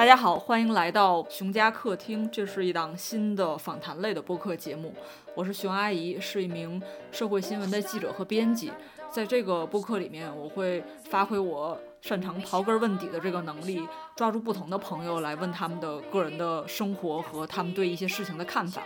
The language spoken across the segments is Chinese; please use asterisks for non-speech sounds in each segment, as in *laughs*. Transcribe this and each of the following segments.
大家好，欢迎来到熊家客厅。这是一档新的访谈类的播客节目。我是熊阿姨，是一名社会新闻的记者和编辑。在这个播客里面，我会发挥我擅长刨根问底的这个能力，抓住不同的朋友来问他们的个人的生活和他们对一些事情的看法。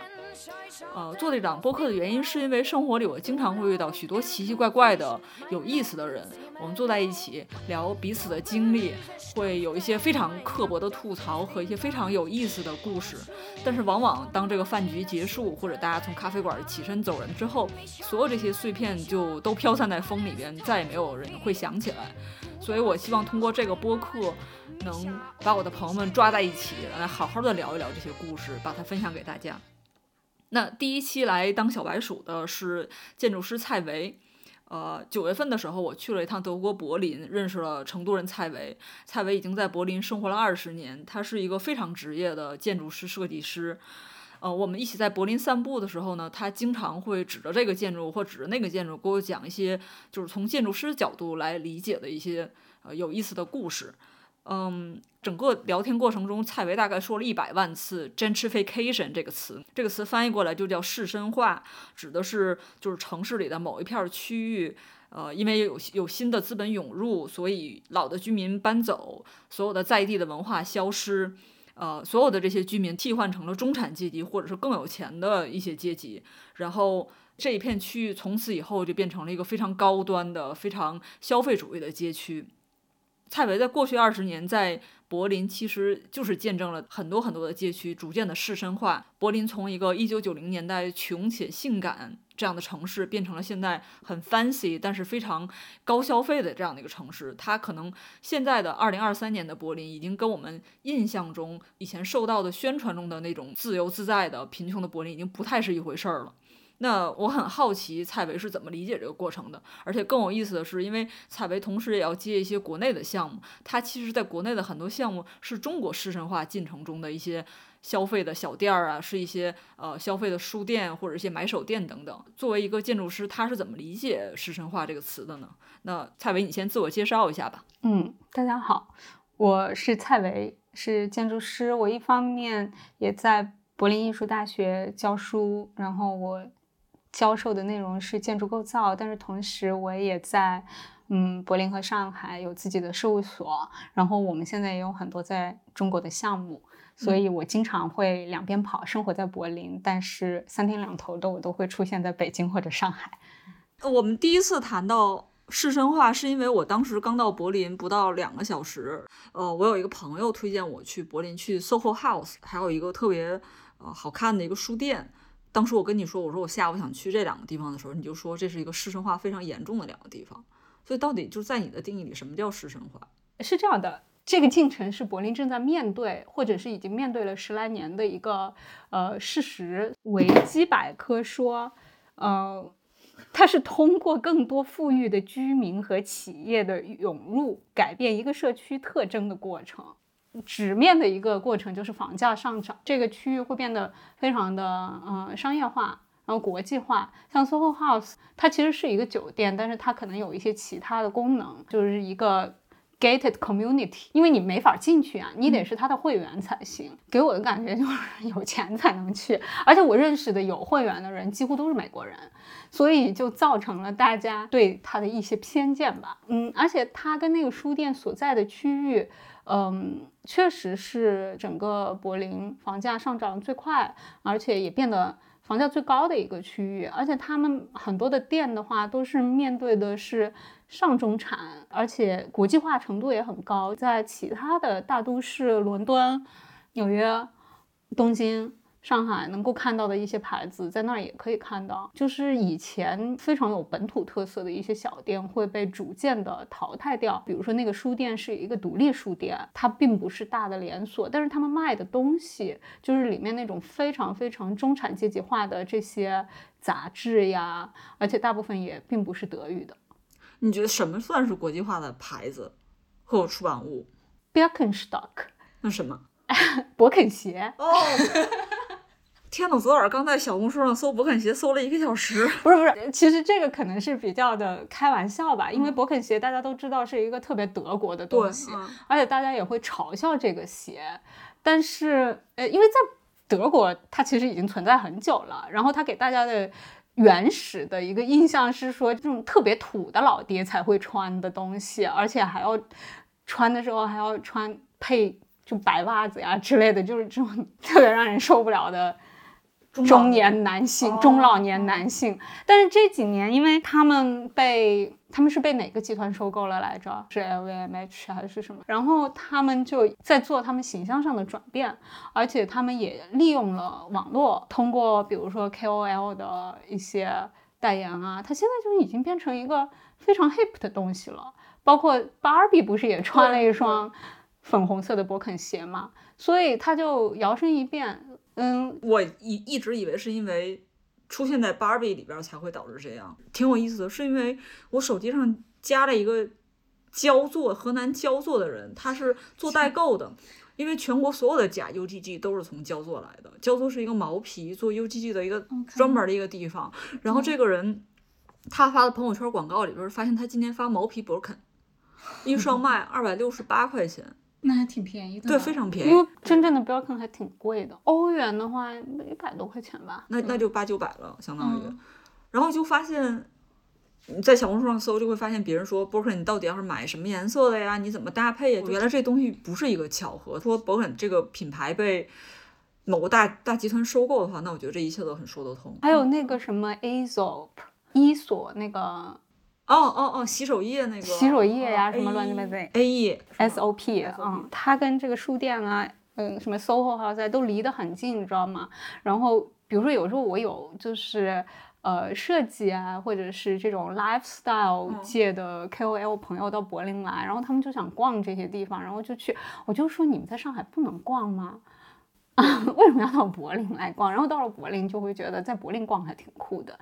呃，做这档播客的原因是因为生活里我经常会遇到许多奇奇怪怪的、有意思的人，我们坐在一起聊彼此的经历，会有一些非常刻薄的吐槽和一些非常有意思的故事。但是往往当这个饭局结束，或者大家从咖啡馆起身走人之后，所有这些碎片就都飘散在风里边，再也没有人会想起来。所以我希望通过这个播客，能把我的朋友们抓在一起，来好好的聊一聊这些故事，把它分享给大家。那第一期来当小白鼠的是建筑师蔡维，呃，九月份的时候我去了一趟德国柏林，认识了成都人蔡维。蔡维已经在柏林生活了二十年，他是一个非常职业的建筑师、设计师。呃，我们一起在柏林散步的时候呢，他经常会指着这个建筑或指着那个建筑，给我讲一些就是从建筑师角度来理解的一些呃有意思的故事。嗯，整个聊天过程中，蔡维大概说了一百万次 “gentrification” 这个词，这个词翻译过来就叫市深化，指的是就是城市里的某一片区域，呃，因为有有新的资本涌入，所以老的居民搬走，所有的在地的文化消失，呃，所有的这些居民替换成了中产阶级或者是更有钱的一些阶级，然后这一片区域从此以后就变成了一个非常高端的、非常消费主义的街区。蔡维在过去二十年在柏林，其实就是见证了很多很多的街区逐渐的市绅化。柏林从一个一九九零年代穷且性感这样的城市，变成了现在很 fancy 但是非常高消费的这样的一个城市。它可能现在的二零二三年的柏林，已经跟我们印象中以前受到的宣传中的那种自由自在的贫穷的柏林，已经不太是一回事儿了。那我很好奇蔡维是怎么理解这个过程的，而且更有意思的是，因为蔡维同时也要接一些国内的项目，他其实在国内的很多项目是中国市绅化进程中的一些消费的小店儿啊，是一些呃消费的书店或者一些买手店等等。作为一个建筑师，他是怎么理解市绅化这个词的呢？那蔡维，你先自我介绍一下吧。嗯，大家好，我是蔡维，是建筑师。我一方面也在柏林艺术大学教书，然后我。教授的内容是建筑构造，但是同时我也在嗯柏林和上海有自己的事务所，然后我们现在也有很多在中国的项目，所以我经常会两边跑，生活在柏林，但是三天两头的我都会出现在北京或者上海。我们第一次谈到市深化，是因为我当时刚到柏林不到两个小时，呃，我有一个朋友推荐我去柏林去 SOHO House，还有一个特别呃好看的一个书店。当时我跟你说，我说我下午想去这两个地方的时候，你就说这是一个师生化非常严重的两个地方。所以到底就在你的定义里，什么叫师生化？是这样的，这个进程是柏林正在面对，或者是已经面对了十来年的一个呃事实。维基百科说，呃，它是通过更多富裕的居民和企业的涌入，改变一个社区特征的过程。直面的一个过程就是房价上涨，这个区域会变得非常的呃商业化，然后国际化。像 SOHO House，它其实是一个酒店，但是它可能有一些其他的功能，就是一个 gated community，因为你没法进去啊，你得是他的会员才行。给我的感觉就是 *laughs* 有钱才能去，而且我认识的有会员的人几乎都是美国人，所以就造成了大家对他的一些偏见吧。嗯，而且它跟那个书店所在的区域。嗯，确实是整个柏林房价上涨最快，而且也变得房价最高的一个区域。而且他们很多的店的话，都是面对的是上中产，而且国际化程度也很高。在其他的大都市，伦敦、纽约、东京。上海能够看到的一些牌子，在那儿也可以看到。就是以前非常有本土特色的一些小店会被逐渐的淘汰掉。比如说那个书店是一个独立书店，它并不是大的连锁，但是他们卖的东西就是里面那种非常非常中产阶级化的这些杂志呀，而且大部分也并不是德语的。你觉得什么算是国际化的牌子或出版物？Birkenstock？那什么？*laughs* 博肯鞋？哦。天呐，昨晚刚在小红书上搜勃肯鞋，搜了一个小时。*laughs* 不是不是，其实这个可能是比较的开玩笑吧，因为勃肯鞋大家都知道是一个特别德国的东西，而且大家也会嘲笑这个鞋。但是，呃，因为在德国，它其实已经存在很久了，然后它给大家的。原始的一个印象是说，这种特别土的老爹才会穿的东西，而且还要穿的时候还要穿配就白袜子呀之类的，就是这种特别让人受不了的。中年男性、中老年男性，但是这几年，因为他们被他们是被哪个集团收购了来着？是 LVMH 还是什么？然后他们就在做他们形象上的转变，而且他们也利用了网络，通过比如说 KOL 的一些代言啊，他现在就已经变成一个非常 hip 的东西了。包括 Barbie 不是也穿了一双粉红色的勃肯鞋嘛？所以他就摇身一变。嗯，我一一直以为是因为出现在 Barbie 里边才会导致这样，挺有意思的。是因为我手机上加了一个焦作河南焦作的人，他是做代购的。因为全国所有的假 UGG 都是从焦作来的，焦作是一个毛皮做 UGG 的一个专门的一个地方。然后这个人他发的朋友圈广告里边，发现他今天发毛皮 Birkin，一双卖二百六十八块钱。那还挺便宜的，对，非常便宜。因为真正的 Birkin 还挺贵的，欧元的话一百多块钱吧。那那就八九百了，相当于。然后就发现，你在小红书上搜，就会发现别人说 Birkin 你到底要是买什么颜色的呀？你怎么搭配呀？原来这东西不是一个巧合。说 Birkin 这个品牌被某个大大集团收购的话，那我觉得这一切都很说得通。还有那个什么 Aesop，伊索那个。哦哦哦，洗手液那个。洗手液呀，什么乱七八糟，A E S O P，嗯，它跟这个书店啊，嗯，什么 SOHO House 都离得很近，你知道吗？然后比如说有时候我有就是呃设计啊，或者是这种 lifestyle 界的 K O L 朋友到柏林来，然后他们就想逛这些地方，然后就去，我就说你们在上海不能逛吗？啊，*laughs* 为什么要到柏林来逛？*laughs* 然后到了柏林就会觉得在柏林逛还挺酷的。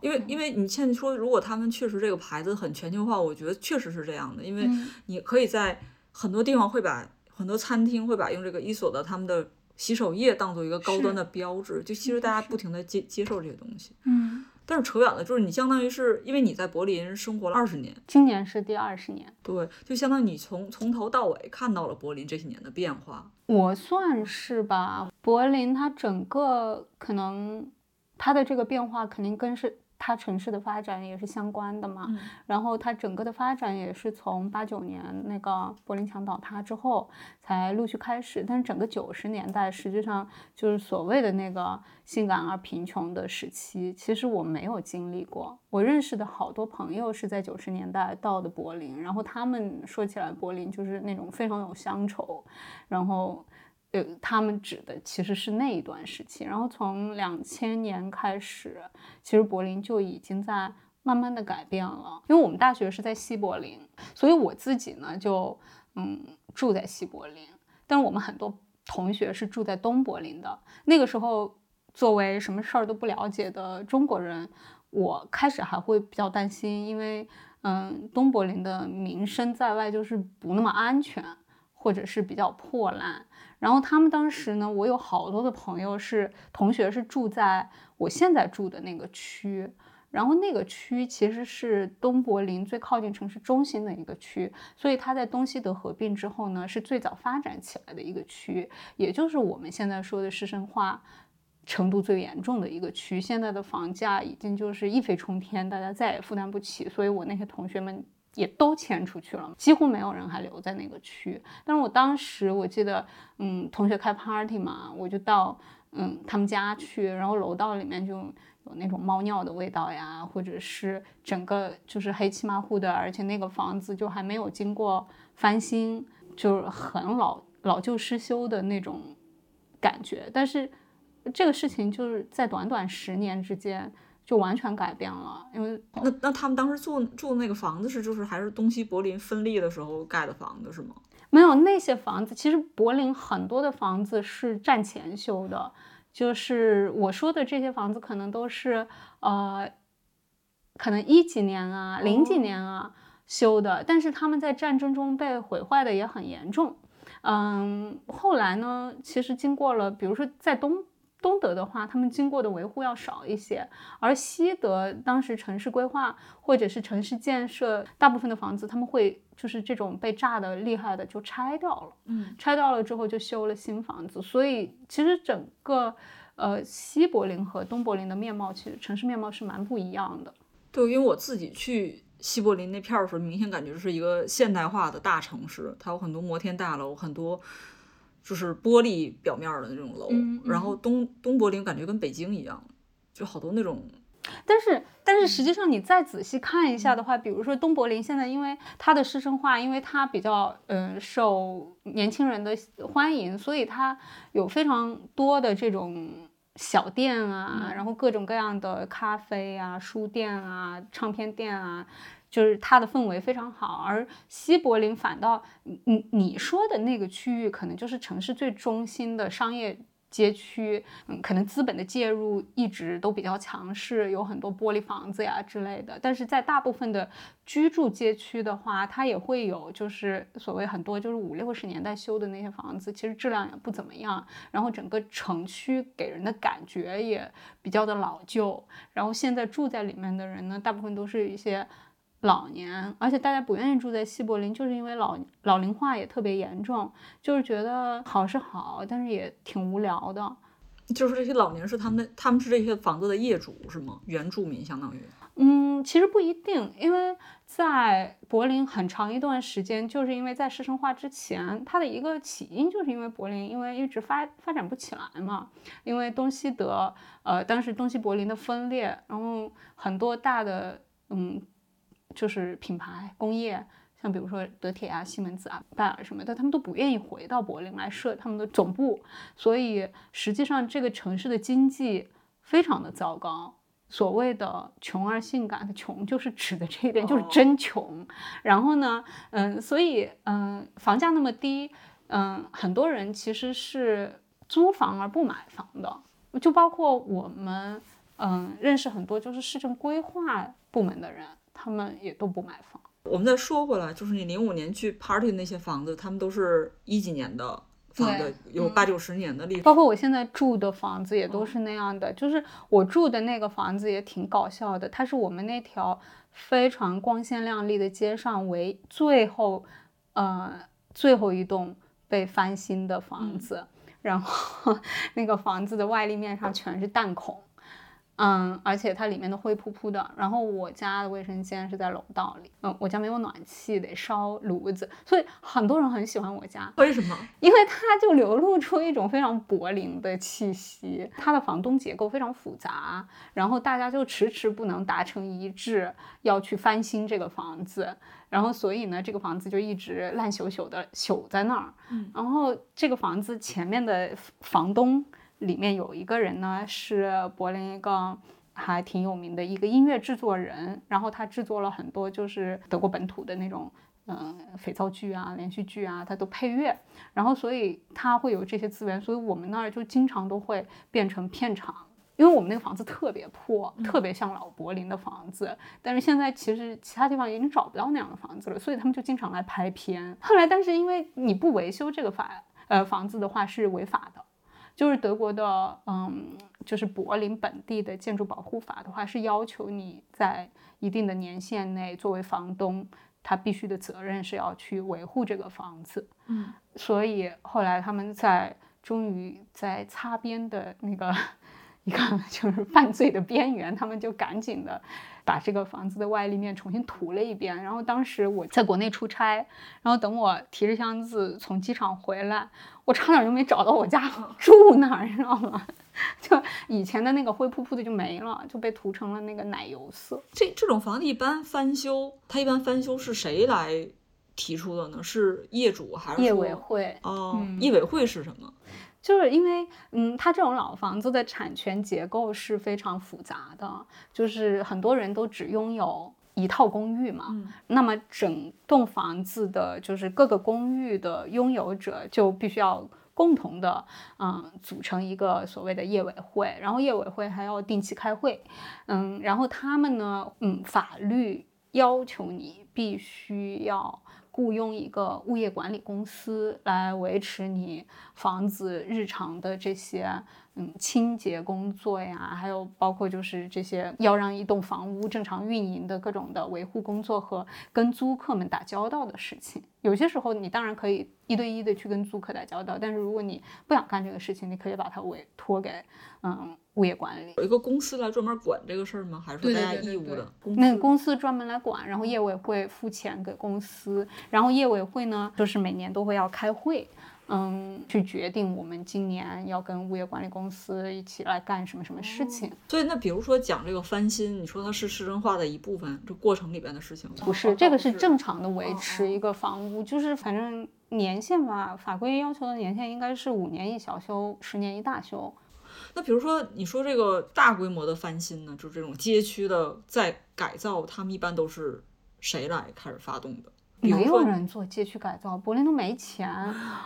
因为，因为你现在说，如果他们确实这个牌子很全球化，我觉得确实是这样的。因为你可以在很多地方会把很多餐厅会把用这个伊索的他们的洗手液当做一个高端的标志，就其实大家不停的接接受这些东西。嗯，但是扯远了，就是你相当于是因为你在柏林生活了二十年，今年是第二十年，对，就相当于你从从头到尾看到了柏林这些年的变化。我算是吧，柏林它整个可能它的这个变化肯定跟是。它城市的发展也是相关的嘛，然后它整个的发展也是从八九年那个柏林墙倒塌之后才陆续开始，但是整个九十年代实际上就是所谓的那个性感而贫穷的时期，其实我没有经历过。我认识的好多朋友是在九十年代到的柏林，然后他们说起来柏林就是那种非常有乡愁，然后。呃，他们指的其实是那一段时期，然后从两千年开始，其实柏林就已经在慢慢的改变了。因为我们大学是在西柏林，所以我自己呢就嗯住在西柏林，但是我们很多同学是住在东柏林的。那个时候，作为什么事儿都不了解的中国人，我开始还会比较担心，因为嗯东柏林的名声在外就是不那么安全，或者是比较破烂。然后他们当时呢，我有好多的朋友是同学，是住在我现在住的那个区。然后那个区其实是东柏林最靠近城市中心的一个区，所以它在东西德合并之后呢，是最早发展起来的一个区，也就是我们现在说的师生化程度最严重的一个区。现在的房价已经就是一飞冲天，大家再也负担不起。所以我那些同学们。也都迁出去了，几乎没有人还留在那个区。但是我当时我记得，嗯，同学开 party 嘛，我就到嗯他们家去，然后楼道里面就有那种猫尿的味道呀，或者是整个就是黑漆麻糊的，而且那个房子就还没有经过翻新，就是很老老旧失修的那种感觉。但是这个事情就是在短短十年之间。就完全改变了，因为那那他们当时住住的那个房子是就是还是东西柏林分立的时候盖的房子是吗？没有那些房子，其实柏林很多的房子是战前修的，就是我说的这些房子可能都是呃，可能一几年啊、零几年啊修的，但是他们在战争中被毁坏的也很严重。嗯，后来呢，其实经过了，比如说在东。东德的话，他们经过的维护要少一些，而西德当时城市规划或者是城市建设，大部分的房子他们会就是这种被炸的厉害的就拆掉了，嗯，拆掉了之后就修了新房子，所以其实整个呃西柏林和东柏林的面貌，其实城市面貌是蛮不一样的。对，因为我自己去西柏林那片儿的时候，明显感觉是一个现代化的大城市，它有很多摩天大楼，很多。就是玻璃表面的那种楼，然后东东柏林感觉跟北京一样，就好多那种。但是但是实际上你再仔细看一下的话，比如说东柏林现在因为它的师生化，因为它比较嗯受年轻人的欢迎，所以它有非常多的这种小店啊，然后各种各样的咖啡啊、书店啊、唱片店啊。就是它的氛围非常好，而西柏林反倒，你你说的那个区域可能就是城市最中心的商业街区，嗯，可能资本的介入一直都比较强势，有很多玻璃房子呀之类的。但是在大部分的居住街区的话，它也会有，就是所谓很多就是五六十年代修的那些房子，其实质量也不怎么样。然后整个城区给人的感觉也比较的老旧。然后现在住在里面的人呢，大部分都是一些。老年，而且大家不愿意住在西柏林，就是因为老老龄化也特别严重，就是觉得好是好，但是也挺无聊的。就是这些老年是他们的，他们是这些房子的业主是吗？原住民相当于？嗯，其实不一定，因为在柏林很长一段时间，就是因为在市生化之前，它的一个起因就是因为柏林因为一直发发展不起来嘛，因为东西德，呃，当时东西柏林的分裂，然后很多大的，嗯。就是品牌工业，像比如说德铁啊、西门子啊、拜耳什么的，他们都不愿意回到柏林来设他们的总部，所以实际上这个城市的经济非常的糟糕。所谓的穷而性感的穷，就是指的这一点，就是真穷。然后呢，嗯，所以嗯，房价那么低，嗯，很多人其实是租房而不买房的，就包括我们，嗯，认识很多就是市政规划部门的人。他们也都不买房。我们再说回来，就是你零五年去 party 的那些房子，他们都是一几年的房子，有八九十年的历史。包括我现在住的房子也都是那样的。就是我住的那个房子也挺搞笑的，它是我们那条非常光鲜亮丽的街上为最后，呃，最后一栋被翻新的房子。然后 *laughs* 那个房子的外立面上全是弹孔。嗯，而且它里面都灰扑扑的。然后我家的卫生间是在楼道里。嗯，我家没有暖气，得烧炉子，所以很多人很喜欢我家。为什么？因为它就流露出一种非常柏林的气息。它的房东结构非常复杂，然后大家就迟迟不能达成一致，要去翻新这个房子。然后所以呢，这个房子就一直烂朽朽的朽在那儿。嗯，然后这个房子前面的房东。里面有一个人呢，是柏林一个还挺有名的一个音乐制作人，然后他制作了很多就是德国本土的那种，嗯，肥皂剧啊、连续剧啊，他都配乐，然后所以他会有这些资源，所以我们那儿就经常都会变成片场，因为我们那个房子特别破，特别像老柏林的房子，但是现在其实其他地方已经找不到那样的房子了，所以他们就经常来拍片。后来，但是因为你不维修这个法，呃，房子的话是违法的。就是德国的，嗯，就是柏林本地的建筑保护法的话，是要求你在一定的年限内，作为房东，他必须的责任是要去维护这个房子。嗯，所以后来他们在终于在擦边的那个 *laughs* 一个 *laughs* 就是犯罪的边缘，他们就赶紧的。把这个房子的外立面重新涂了一遍，然后当时我在国内出差，然后等我提着箱子从机场回来，我差点就没找到我家住哪儿，你知道吗？*laughs* 就以前的那个灰扑扑的就没了，就被涂成了那个奶油色。这这种房子一般翻修，它一般翻修是谁来提出的呢？是业主还是业委会？哦，业委会是什么？就是因为，嗯，它这种老房子的产权结构是非常复杂的，就是很多人都只拥有一套公寓嘛，那么整栋房子的，就是各个公寓的拥有者就必须要共同的，嗯，组成一个所谓的业委会，然后业委会还要定期开会，嗯，然后他们呢，嗯，法律要求你必须要。雇佣一个物业管理公司来维持你房子日常的这些嗯，清洁工作呀，还有包括就是这些要让一栋房屋正常运营的各种的维护工作和跟租客们打交道的事情。有些时候你当然可以一对一的去跟租客打交道，但是如果你不想干这个事情，你可以把它委托给嗯物业管理。有一个公司来专门管这个事儿吗？还是说大家义务的？那公司专门来管，然后业委会付钱给公司，然后业委会呢，就是每年都会要开会，嗯，去决定我们今年要跟物业管理公司一起来干什么什么事情。所以那比如说讲这个翻新，你说它是市政化的一部分，这过程里边的事情吗不是，这个是哦正常的维哦持一个房屋，就是反正年限吧，法规要求的年限应该是五年一小修，十年一大修。那比如说，你说这个大规模的翻新呢，就是这种街区的在改造，他们一般都是谁来开始发动的？没有，人做街区改造，柏林都没钱。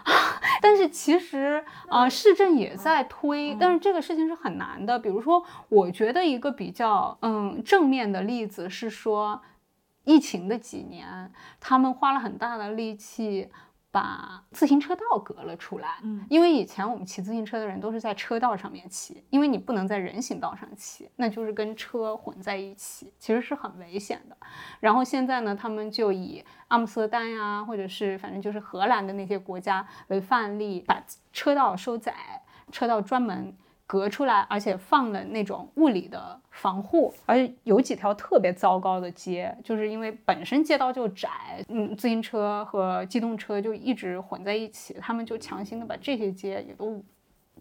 *laughs* 但是其实啊、呃市政也在推，但是这个事情是很难的。比如说，我觉得一个比较嗯正面的例子是说，疫情的几年，他们花了很大的力气。把自行车道隔了出来，嗯，因为以前我们骑自行车的人都是在车道上面骑，因为你不能在人行道上骑，那就是跟车混在一起，其实是很危险的。然后现在呢，他们就以阿姆斯特丹呀，或者是反正就是荷兰的那些国家为范例，把车道收窄，车道专门隔出来，而且放了那种物理的防护，而且有几条特别糟糕的街，就是因为本身街道就窄，嗯，自行车和机动车就一直混在一起，他们就强行的把这些街也都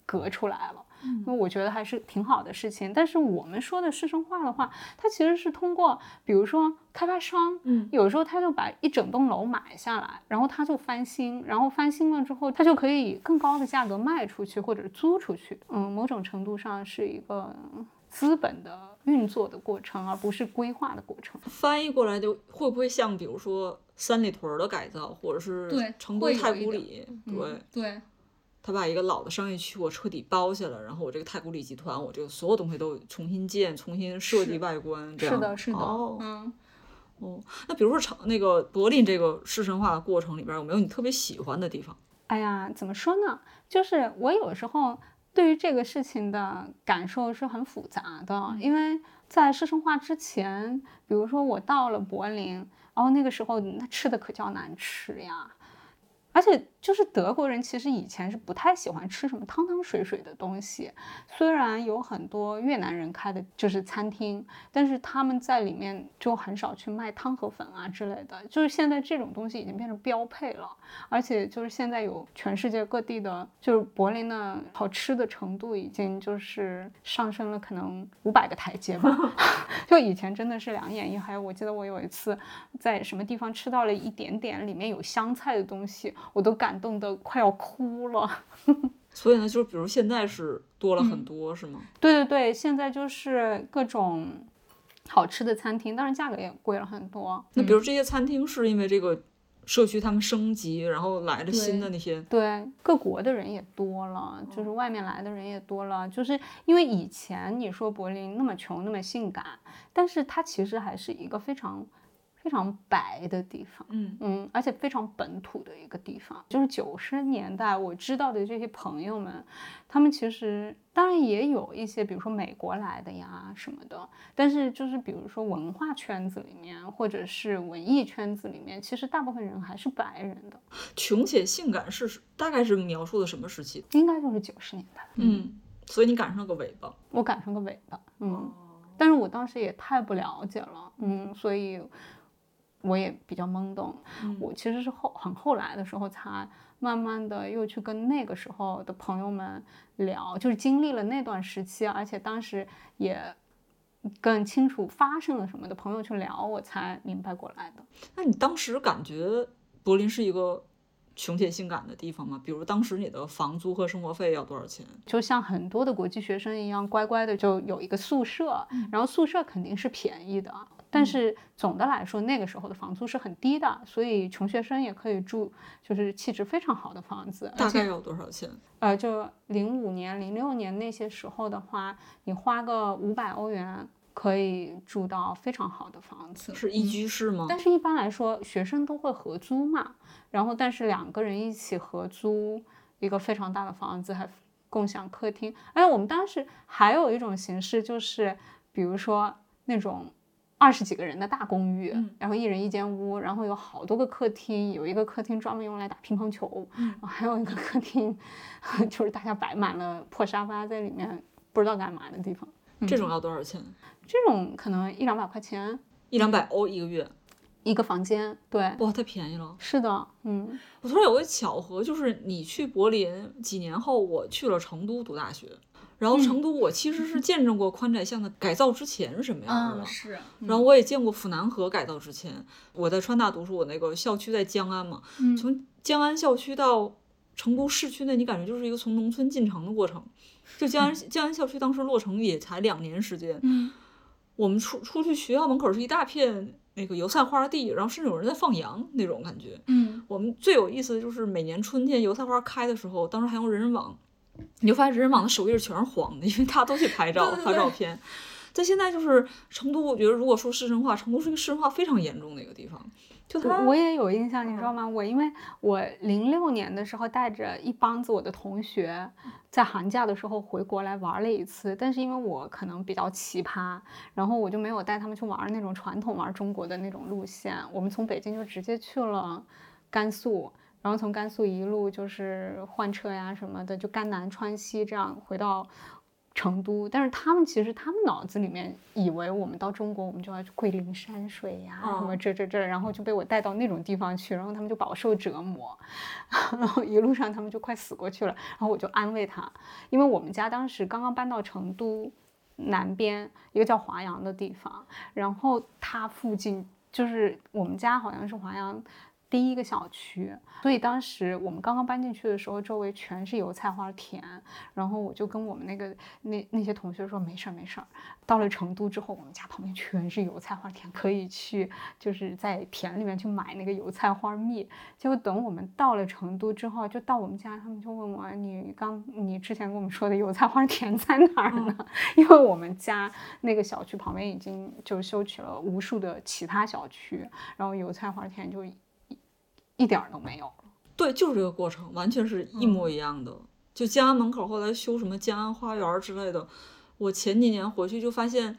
隔出来了。因为我觉得还是挺好的事情，但是我们说的市政化的话，它其实是通过，比如说开发商，嗯，有时候他就把一整栋楼买下来，然后他就翻新，然后翻新了之后，他就可以以更高的价格卖出去或者租出去，嗯，某种程度上是一个资本的运作的过程，而不是规划的过程。翻译过来就会不会像比如说三里屯儿的改造，或者是对成都太古里，对。嗯对，他把一个老的商业区我彻底包下了，然后我这个太古里集团，我这个所有东西都重新建、重新设计外观，这样是的，是的，哦嗯。哦，那比如说成那个柏林这个市神化的过程里边，有没有你特别喜欢的地方？哎呀，怎么说呢？就是我有时候对于这个事情的感受是很复杂的，因为在市神化之前，比如说我到了柏林，然后那个时候那吃的可叫难吃呀。而且就是德国人其实以前是不太喜欢吃什么汤汤水水的东西，虽然有很多越南人开的就是餐厅，但是他们在里面就很少去卖汤和粉啊之类的。就是现在这种东西已经变成标配了，而且就是现在有全世界各地的，就是柏林的好吃的程度已经就是上升了可能五百个台阶吧。*laughs* *laughs* 就以前真的是两眼一黑，我记得我有一次在什么地方吃到了一点点里面有香菜的东西，我都感动的快要哭了。*laughs* 所以呢，就是比如现在是多了很嗯多，是吗？对对对，现在就是各种好吃的餐厅，当然价格也贵了很多。那比如这些餐厅是因为这个社区他们升级，然后来了新的那些，对，各国的人也多了，就是外面来的人也多了。就是因为以前你说柏林那么穷那么性感，但是它其实还是一个非常非常白的地方。嗯嗯，而且非常本土的一个地方，就是九十年代我知道的这些朋友们，他们其实当然也有一些，比如说美国来的呀什么的，但是就是比如说文化圈子里面或者是文艺圈子里面，其实大部分人还是白人的，穷且性感是大概是描述的什么时期？应该就是九十年代。嗯，所以你赶上个尾巴。我赶上个尾巴，嗯，但是我当时也太不了解了，嗯，所以我也比较懵懂。我其实是后很后来的时候才慢慢的又去跟那个时候的朋友们聊，就是经历了那段时期，而且当时也更清楚发生了什么的朋友去聊，我才明白过来的。那你当时感觉柏林是一个穷且性感的地方吗？比如当时你的房租和生活费要多少钱？就像很多的国际学生一样，乖乖的就有一个宿舍，然后宿舍肯定是便宜的，但是总的来说，那个时候的房租是很低的，所以穷学生也可以住就是气质非常好的房子，大概要多少钱？呃，就零五年、零六年那些时候的话，你花个五百欧元可以住到非常好的房子，是一居室吗？但是一般来说，学生都会合租嘛，然后但是两个人一起合租一个非常大的房子，还共享客厅。哎，我们当时还有一种形式，就是比如说那种二十几个人的大公寓，嗯然后一人一间屋，然后有好多个客厅，有一个客厅专门用来打乒乓球，嗯然后还有一个客厅 *laughs* 就是大家摆满了破沙发在里面不知道干嘛的地方。这种要多少钱？这种可能一两百块钱一两百欧一个月，一个房间，对，哇，太便宜了。是的，嗯我突然有个巧合，就是你去柏林几年后，我去了成都读大学。然后成都，我其实是见证过宽窄巷的改造之前是什么样的，是，然后我也见过府南河改造之前。我在川大读书，我那个校区在江安嘛，嗯。从江安校区到成都市区内，你感觉就是一个从农村进城的过程。就江安江安校区当时落成也才两年时间，嗯。我们出出去学校门口是一大片那个油菜花地，然后甚至有人在放羊那种感觉。嗯。我们最有意思的就是每年春天油菜花开的时候，当时还用人人网，你就发现人人网的首页全是黄的，因为大家都去拍照发照片。但现在就是成都，我觉得如果说市政化，成都是一个市政化非常严重的一个地方。就它，我我也有印象，你知道吗？我因为我零六年的时候带着一帮子我的同学，在寒假的时候回国来玩了一次，但是因为我可能比较奇葩，然后我就没有带他们去玩那种传统玩中国的那种路线，我们从北京就直接去了甘肃。然后从甘肃一路就是换车呀什么的，就甘南川西这样回到成都。但是他们其实他们脑子里面以为我们到中国我们就要去桂林山水呀、什么哦这这这，然后就被我带到那种地方去，然后他们就饱受折磨，*laughs* 然后一路上他们就快死过去了。然后我就安慰他，因为我们家当时刚刚搬到成都南边一个叫华阳的地方，然后它附近就是我们家好像是华阳。第一个小区，所以当时我们刚刚搬进去的时候，周围全是油菜花田。然后我就跟我们那个那那些同学说，没事儿没事儿。到了成都之后，我们家旁边全是油菜花田，可以去就是在田里面去买那个油菜花蜜。结果等我们到了成都之后，就到我们家，他们就问我，你刚你之前跟我们说的油菜花田 *laughs* 在哪儿呢？*laughs* 因为我们家那个小区旁边已经就修起了无数的其他小区，然后油菜花田就一一点儿都没有了。对，就是这个过程，完全是一模一样的。就江安门口后来修什么江安花园儿之类的，我前几年回去就发现，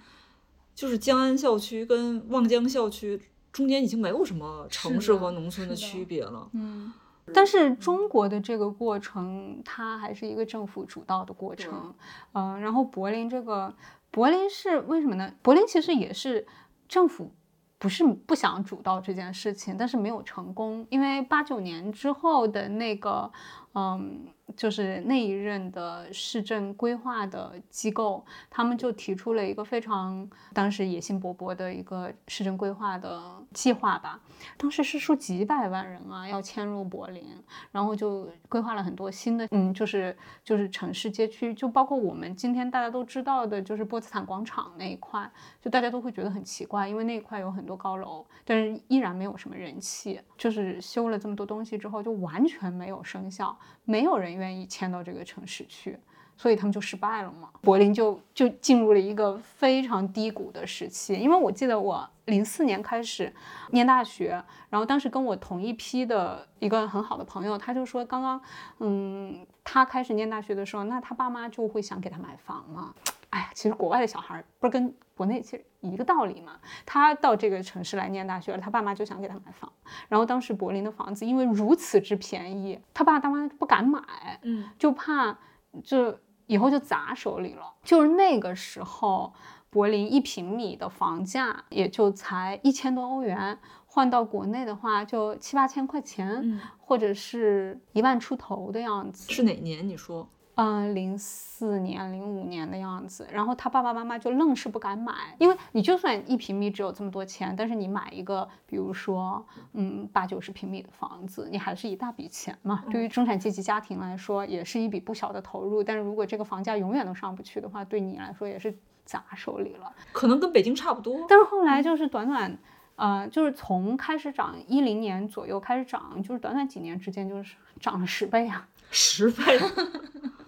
就是江安校区跟望江校区中间已经没有什么城市和农村的区别了。嗯，但是中国的这个过程，它还是一个政府主导的过程。嗯、然后柏林这个，柏林是为什么呢？柏林其实也是政府。不是不想主导这件事情，但是没有成功，因为八九年之后的那个，嗯，就是那一任的市政规划的机构，他们就提出了一个非常当时野心勃勃的一个市政规划的计划吧。当时是说几百万人啊要迁入柏林，然后就规划了很多新的，嗯，就是就是城市街区，就包括我们今天大家都知道的，就是波茨坦广场那一块，就大家都会觉得很奇怪，因为那一块有很多高楼，但是依然没有什么人气。就是修了这么多东西之后，就完全没有生效，没有人愿意迁到这个城市去。所以他们就失败了嘛，柏林就就进入了一个非常低谷的时期。因为我记得我零四年开始念大学，然后当时跟我同一批的一个很好的朋友，他就说，刚刚嗯，他开始念大学的时候，那他爸妈就会想给他买房嘛。哎呀，其实国外的小孩不是跟国内其实一个道理嘛。他到这个城市来念大学了，他爸妈就想给他买房。然后当时柏林的房子因为如此之便宜，他爸他妈不敢买，嗯，就怕就以后就砸手里了。就是那个时候，柏林一平米的房价也就才一千多欧元，换到国内的话就七八千块钱，嗯或者是一万出头的样子。是哪年？你说？嗯，零四年、零五年的样子，然后他爸爸妈妈就愣是不敢买，因为你就算一平米只有这么多钱，但是你买一个，比如说，嗯，八九十平米的房子，你还是一大笔钱嘛。对于中产阶级家庭来说，也是一笔不小的投入。但是如果这个房价永远都上不去的话，对你来说也是砸手里了。可能跟北京差不多。但是后来就是短短，呃，就是从开始涨一零年左右开始涨，就是短短几年之间就是涨了十倍啊。十倍，*laughs*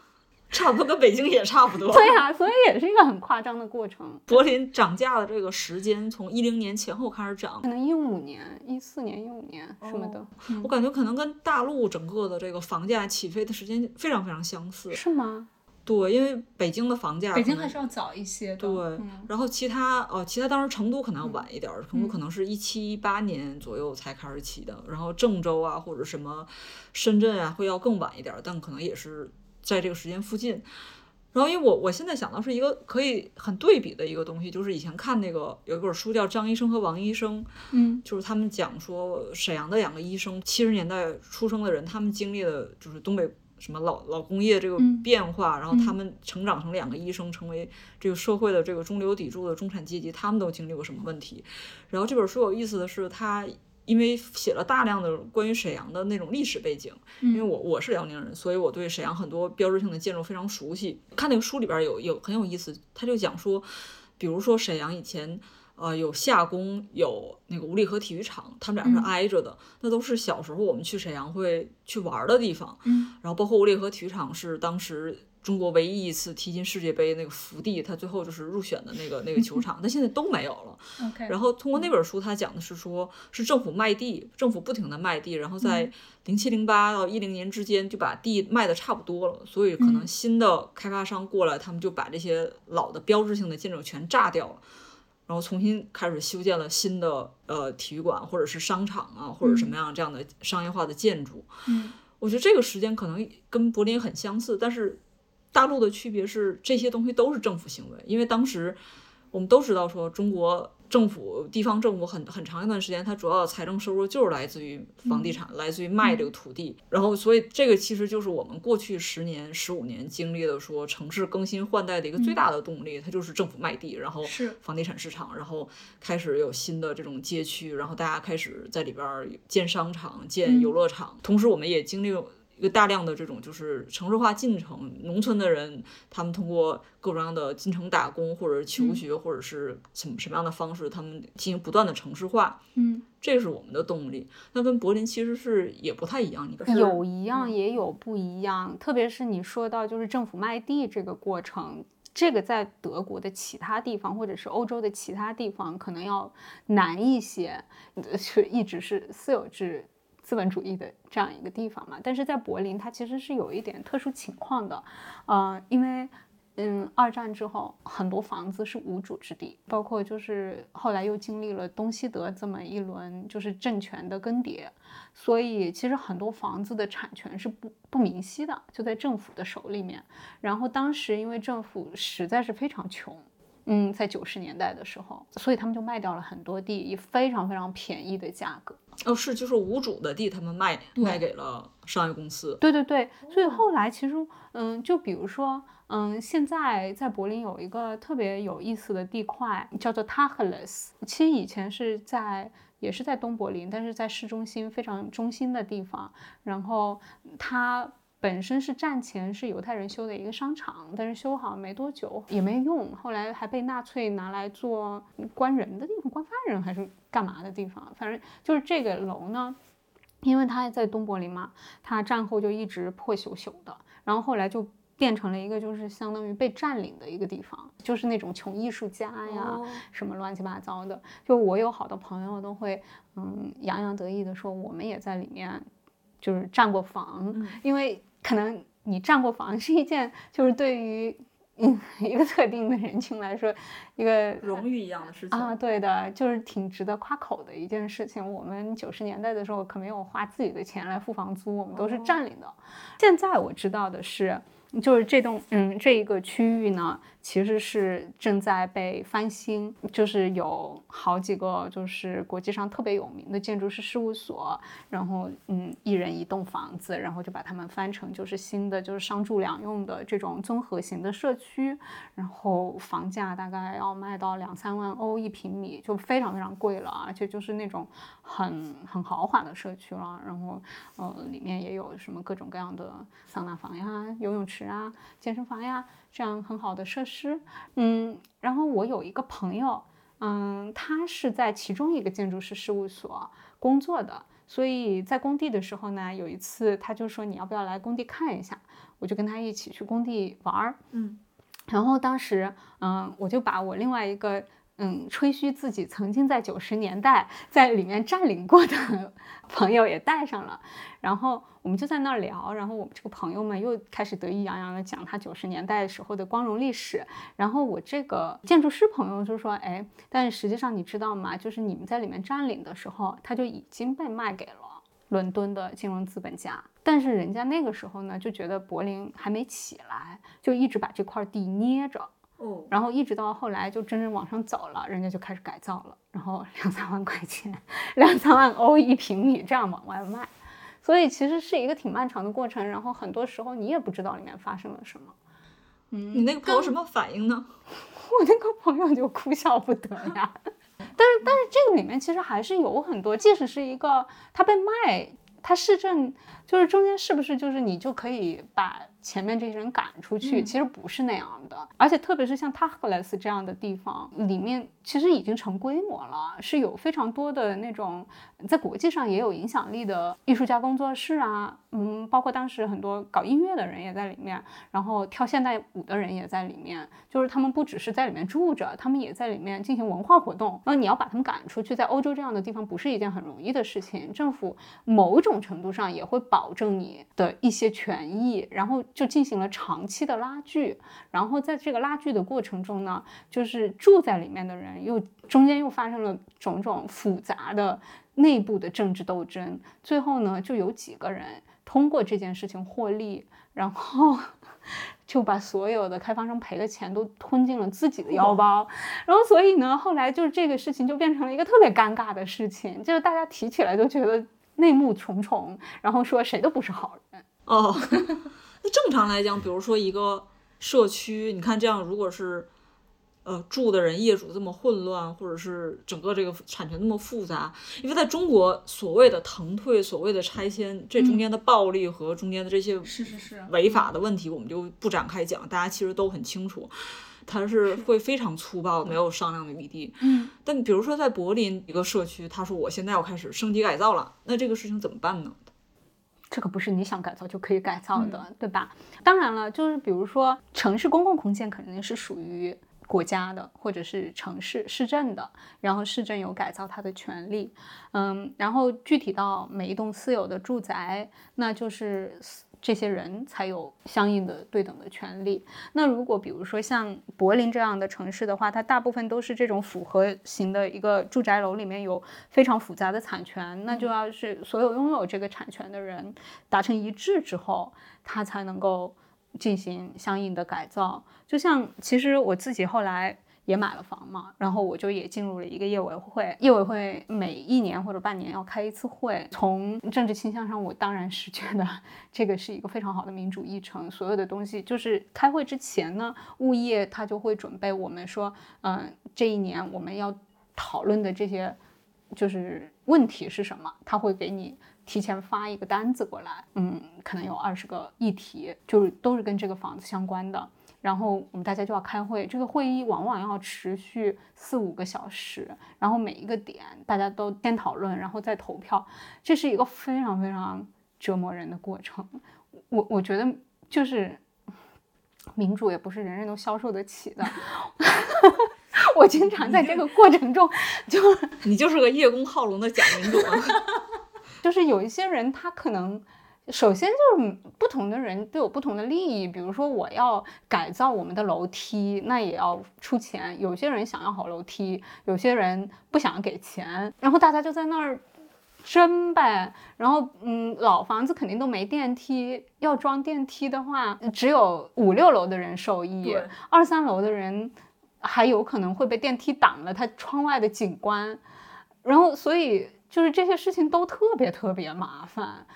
差不多跟北京也差不多。对啊，所以也是一个很夸张的过程。柏林涨价的这个时间从一零年前后开始涨可，能一五年、一四年、一五年什么的，我感觉可能跟大陆整个的这个房价起飞的时间非常非常相似。是吗？对，因为北京的房价，北京还是要早一些的。对，嗯然后其他呃，其他当时成都可能要晚一点儿，成都嗯可能是一七一八年左右才开始起的，然后郑州啊或者什么深圳啊会要更晚一点儿，但可能也是在这个时间附近。然后因为我我现在想到是一个可以很对比的一个东西，就是以前看那个有一本书叫《张医生和王医生》，嗯就是他们讲说沈阳的两个医生，七十年代出生的人，他们经历了就是东北什么老老工业这个嗯变化，然后嗯他们成长成两个医生，成为这个社会的这个中流砥柱的中产阶级，他们都经历过什么问题？然后这本书有意思的是，他因为写了大量的关于沈阳的那种历史背景，因为嗯我我是辽宁人，所以我对沈阳很多标志性的建筑非常熟悉。看那个书里边有有很有意思，他就讲说，比如说沈阳以前。呃，有夏宫，有那个五里河体育场，他们俩是嗯挨着的，那都是小时候我们去沈阳会去玩的地方。嗯然后包括五里河体育场是当时中国唯一一次踢进世界杯那个福地，他最后就是入选的那个那个球场，*laughs* 但现在都没有了。然后通过那本书，他讲的是说，是政府卖地，政府不停的卖地，然后在零七零八到一零年之间就把地卖的差不多了，所以可能新的开发商过来，他们就把这些老的标志性的建筑全炸掉了。然后重新开始修建了新的呃体育馆或者是商场啊，或者什么样这样的商业化的建筑。嗯我觉得这个时间可能跟柏林很相似，但是大陆的区别是这些东西都是政府行为，因为当时我们都知道说中国政府、地方政府很很长一段时间，它主要的财政收入就是来自于房地产，来自于卖这个土地，然后所以这个其实就是我们过去十年、十五年经历的说城市更新换代的一个最大的动力，它就是政府卖地，然后是。房地产市场，然后开始有新的这种街区，然后大家开始在里边儿建商场、建游乐场，同时我们也经历了。一个大量的这种就是城市化进程，农村的人他们通过各种各样的进城打工，或者是求学，或者是什么什么样的方式，他们进行不断的城市化，嗯，这是我们的动力。那跟柏林其实是也不太一样，你有一样也有不一样，特别是你说到就是政府卖地这个过程。这个在德国的其他地方，或者是欧洲的其他地方，可能要难一些，一直是私有制资本主义的这样一个地方嘛。但是在柏林，它其实是有一点特殊情况的，呃，因为嗯，二战之后很多房子是无主之地，包括就是后来又经历了东西德这么一轮就是政权的更迭，所以其实很多房子的产权是不不明晰的，就在政府的手里面。然后当时因为政府实在是非常穷。嗯，在九十年代的时候，所以他们就卖掉了很多地，以非常非常便宜的价格。哦，是就是无主的地，他们卖卖给了商业公司。对对对，所以后来其实，嗯，就比如说，嗯，现在在柏林有一个特别有意思的地块，叫做 Tacheles。其实以前是在也是在东柏林，但是在市中心非常中心的地方。然后它本身是战前是犹太人修的一个商场，但是修好没多久也没用，后来还被纳粹拿来做关人的地方，关犯人还是干嘛的地方，反正就是这个楼呢。因为它在东柏林嘛，它战后就一直破朽朽的，然后后来就变成了一个就是相当于被占领的一个地方，就是那种穷艺术家呀，哦什么乱七八糟的。就我有好多朋友都会嗯洋洋得意的说，我们也在里面就是占过房，嗯因为可能你占过房是一件就是对于嗯一个特定的人群来说一个 *laughs* 荣誉一样的事情啊，对的，就是挺值得夸口的一件事情。我们九十年代的时候可没有花自己的钱来付房租，我们都是占领的。现在我知道的是，就是这栋嗯这一个区域呢，其实是正在被翻新，就是有好几个就是国际上特别有名的建筑师事务所，然后嗯一人一栋房子，然后就把它们翻成就是新的就是商住两用的这种综合型的社区，然后房价大概要卖到两三万欧一平米，就非常非常贵了，而且就是那种很很豪华的社区了。然后呃里面也有什么各种各样的桑拿房呀、游泳池啊、健身房呀，这样很好的设施。嗯，然后我有一个朋友，嗯，他是在其中一个建筑师事务所工作的。所以在工地的时候呢，有一次他就说你要不要来工地看一下，我就跟他一起去工地玩儿。嗯，然后当时，嗯，我就把我另外一个嗯，吹嘘自己曾经在九十年代在里面占领过的 *laughs* 朋友也带上了，然后我们就在那儿聊，然后我们这个朋友们又开始得意洋洋的讲他九十年代时候的光荣历史，然后我这个建筑师朋友就说，哎，但是实际上你知道吗？就是你们在里面占领的时候，他就已经被卖给了伦敦的金融资本家，但是人家那个时候呢就觉得柏林还没起来，就一直把这块地捏着。哦，然后一直到后来就真正往上走了，人家就开始改造了，然后两三万块钱，两三万欧一平米这样往外卖，所以其实是一个挺漫长的过程。然后很多时候你也不知道里面发生了什么。嗯，你那个朋友什么反应呢？*laughs* 我那个朋友就哭笑不得呀。*laughs* 但是但是这个里面其实还是有很多，即使是一个他被卖，他市政就是中间是不是就是你就可以把。前面这些人赶出去，其实不是那样的，而且特别是像塔赫莱斯这样的地方，里面其实已经成规模了，是有非常多的那种在国际上也有影响力的艺术家工作室啊，嗯，包括当时很多搞音乐的人也在里面，然后跳现代舞的人也在里面，就是他们不只是在里面住着，他们也在里面进行文化活动。那你要把他们赶出去，在欧洲这样的地方不是一件很容易的事情，政府某种程度上也会保证你的一些权益，然后。就进行了长期的拉锯，然后在这个拉锯的过程中呢，就是住在里面的人又中间又发生了种种复杂的内部的政治斗争，最后呢，就有几个人通过这件事情获利，然后 *laughs* 就把所有的开发商赔的钱都吞进了自己的腰包，然后所以呢，后来就是这个事情就变成了一个特别尴尬的事情，就是大家提起来都觉得内幕重重，然后说谁都不是好人。哦。*laughs* 那正常来讲，比如说一个社区，你看这样，如果是呃住的人业主这么混乱，或者是整个这个产权那么复杂，因为在中国所谓的腾退、所谓的拆迁，这中间的暴力和中间的这些是是是。违法的问题，我们就不展开讲，大家其实都很清楚，它是会非常粗暴，没有商量的余地。嗯，但比如说在柏林一个社区，他说我现在要开始升级改造了，那这个事情怎么办呢？这可不是你想改造就可以改造的，对吧？当然了，就是比如说城市公共空间肯定是属于国家的，或者是城市市政的，然后市政有改造它的权利。嗯，然后具体到每一栋私有的住宅，那就是。这些人才有相应的对等的权利。那如果比如说像柏林这样的城市的话，它大部分都是这种复合型的一个住宅楼，里面有非常复杂的产权，那就要是所有拥有这个产权的人达成一致之后，他才能够进行相应的改造。就像其实我自己后来。也买了房嘛，然后我就也进入了一个业委会。业委会每一年或者半年要开一次会。从政治倾向上，我当然是觉得 *laughs* 这个是一个非常好的民主议程。所有的东西就是开会之前呢，物业他就会准备我们说，嗯，这一年我们要讨论的这些就是问题是什么，他会给你提前发一个单子过来，嗯，可能有二十个议题，就是都是跟这个房子相关的。然后我们大家就要开会，这个会议往往要持续四五个小时，然后每一个点大家都先讨论，然后再投票，这是一个非常非常折磨人的过程。我我觉得就是民主也不是人人都消受得起的。*laughs* 我经常在这个过程中，就你就是个叶公好龙的假民主，*laughs* 就是有一些人他可能。首先就是不同的人都有不同的利益，比如说我要改造我们的楼梯，那也要出钱。有些人想要好楼梯，有些人不想给钱，然后大家就在那儿争呗。然后嗯，老房子肯定都没电梯，要装电梯的话，只有五六楼的人受益，二三楼的人还有可能会被电梯挡了他窗外的景观。然后所以就是这些事情都特别特别麻烦。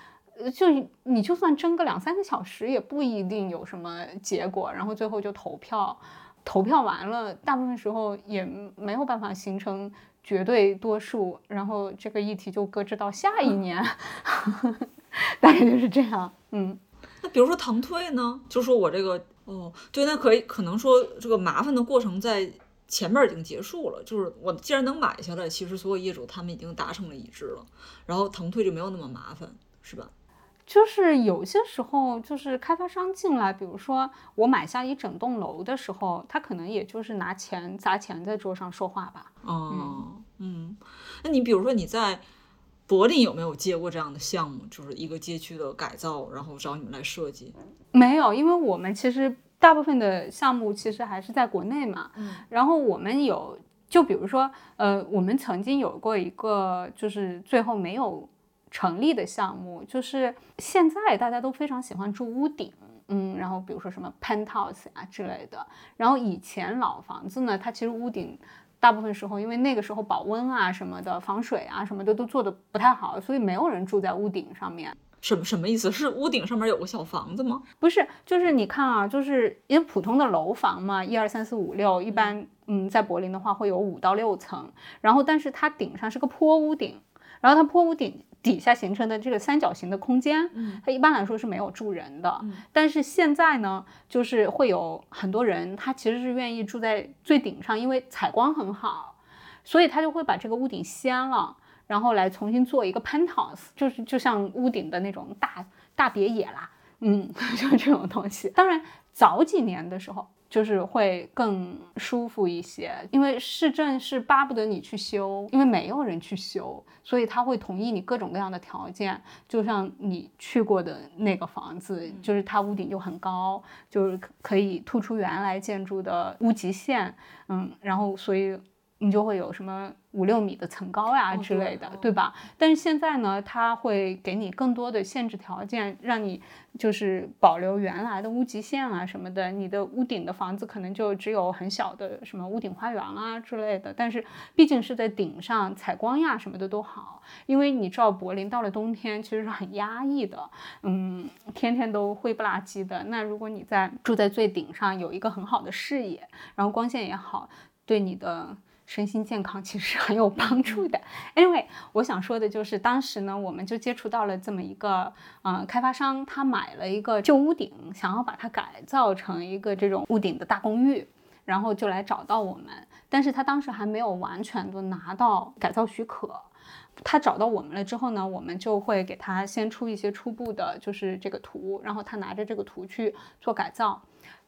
就你就算争个两三个小时，也不一定有什么结果。然后最后就投票，投票完了，大部分时候也没有办法形成绝对多数。然后这个议题就搁置到下一年，*laughs* 大概就是这样。嗯，那比如说腾退呢？就说我这个哦，对，那可以可能说这个麻烦的过程在前面已经结束了。就是我既然能买下来，其实所有业主他们已经达成了一致了，然后腾退就没有那么麻烦，是吧？就是有些时候，就是开发商进来，比如说我买下一整栋楼的时候，他可能也就是拿钱砸钱在桌上说话吧。哦，嗯，那你比如说你在柏林有没有接过这样的项目，就是一个街区的改造，然后找你们来设计？没有，因为我们其实大部分的项目其实还是在国内嘛。嗯，然后我们有，就比如说，呃，我们曾经有过一个，就是最后没有。成立的项目就是现在大家都非常喜欢住屋顶，嗯，然后比如说什么 penthouse 啊之类的。然后以前老房子呢，它其实屋顶大部分时候因为那个时候保温啊什么的、防水啊什么的都做的不太好，所以没有人住在屋顶上面。什么什么意思？是屋顶上面有个小房子吗？不是，就是你看啊，就是因为普通的楼房嘛，一二三四五六，一般嗯在柏林的话会有五到六层，然后但是它顶上是个坡屋顶，然后它坡屋顶。底下形成的这个三角形的空间，它一般来说是没有住人的。但是现在呢，就是会有很多人，他其实是愿意住在最顶上，因为采光很好，所以他就会把这个屋顶掀了，然后来重新做一个 penthouse，就是就像屋顶的那种大大别野啦，嗯，*laughs* 就这种东西。当然，早几年的时候。就是会更舒服一些，因为市政是巴不得你去修，因为没有人去修，所以他会同意你各种各样的条件。就像你去过的那个房子，就是它屋顶就很高，就是可以突出原来建筑的屋脊线，嗯，然后所以。你就会有什么五六米的层高呀之类的，对吧？但是现在呢，它会给你更多的限制条件，让你就是保留原来的屋脊线啊什么的。你的屋顶的房子可能就只有很小的什么屋顶花园啊之类的，但是毕竟是在顶上，采光呀什么的都好。因为你知道柏林到了冬天其实是很压抑的，嗯，天天都灰不拉几的。那如果你在住在最顶上，有一个很好的视野，然后光线也好，对你的。身心健康其实很有帮助的。Anyway，我想说的就是，当时呢，我们就接触到了这么一个，呃，开发商，他买了一个旧屋顶，想要把它改造成一个这种屋顶的大公寓，然后就来找到我们。但是他当时还没有完全的拿到改造许可。他找到我们了之后呢，我们就会给他先出一些初步的，就是这个图，然后他拿着这个图去做改造。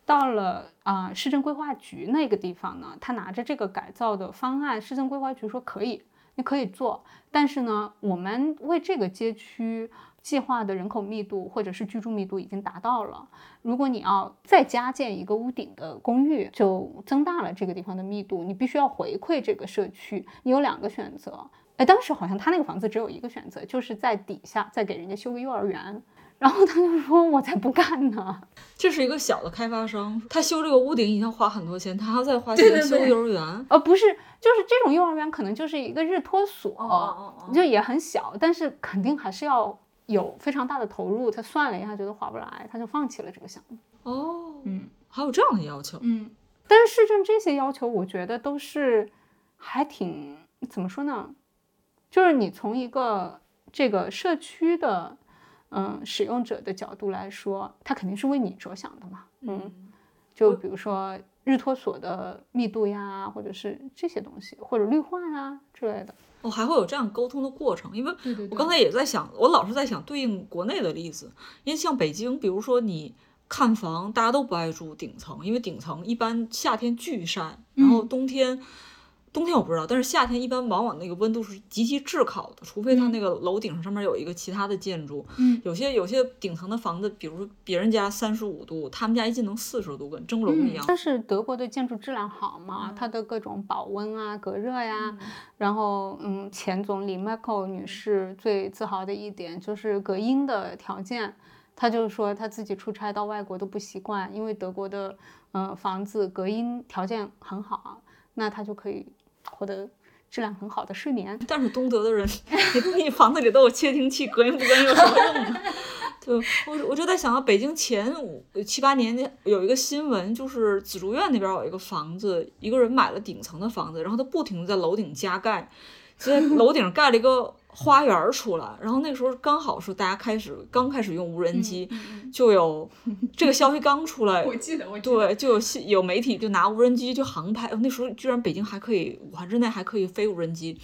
到了啊，市政规划局那个地方呢，他拿着这个改造的方案，市政规划局说可以，你可以做，但是呢，我们为这个街区计划的人口密度或者是居住密度已经达到了，如果你要再加建一个屋顶的公寓，就增大了这个地方的密度，你必须要回馈这个社区，你有两个选择，哎，当时好像他那个房子只有一个选择，就是在底下再给人家修个幼儿园。然后他就说：“我才不干呢！*laughs* 这是一个小的开发商，他修这个屋顶已经花很多钱，他还要再花钱修幼儿园。呃，不是，就是这种幼儿园可能就是一个日托所，就也很小，但是肯定还是要有非常大的投入。他算了一下，觉得划不来，他就放弃了这个项目。哦，嗯，还有这样的要求，嗯，但是市政这些要求，我觉得都是还挺怎么说呢？就是你从一个这个社区的。嗯，使用者的角度来说，他肯定是为你着想的嘛。嗯，就比如说日托所的密度呀，或者是这些东西，或者绿化呀之类的。我，还会有这样沟通的过程，因为我刚才也在想，我老是在想对应国内的例子，因为像北京，比如说你看房，大家都不爱住顶层，因为顶层一般夏天巨晒，然后冬天。冬天我不知道，但是夏天一般往往那个温度是极其炙烤的，除非它那个楼顶上上面有一个其他的建筑。嗯，有些有些顶层的房子，比如说别人家三十五度，他们家一进能四十度，跟蒸笼一样。但是德国的建筑质量好嘛，它的各种保温啊、隔热呀，然后嗯，前总理 Michael 女士最自豪的一点就是隔音的条件，她就说她自己出差到外国都不习惯，因为德国的嗯房子隔音条件很好，那她就可以。获得质量很好的睡眠，但是东德的人，你房子里都有窃听器，隔音不隔音有什么用呢？*laughs* 对我我就在想到北京前五七八年有一个新闻，就是紫竹院那边有一个房子，一个人买了顶层的房子，然后他不停的在楼顶加盖，在楼顶盖了一个花园出来，然后那个时候刚好是大家开始刚开始用无人机，就有 *laughs* 这个消息刚出来，*laughs* 我记得，我对，就有信有媒体就拿无人机就航拍，那时候居然北京还可以，武汉之内还可以飞无人机，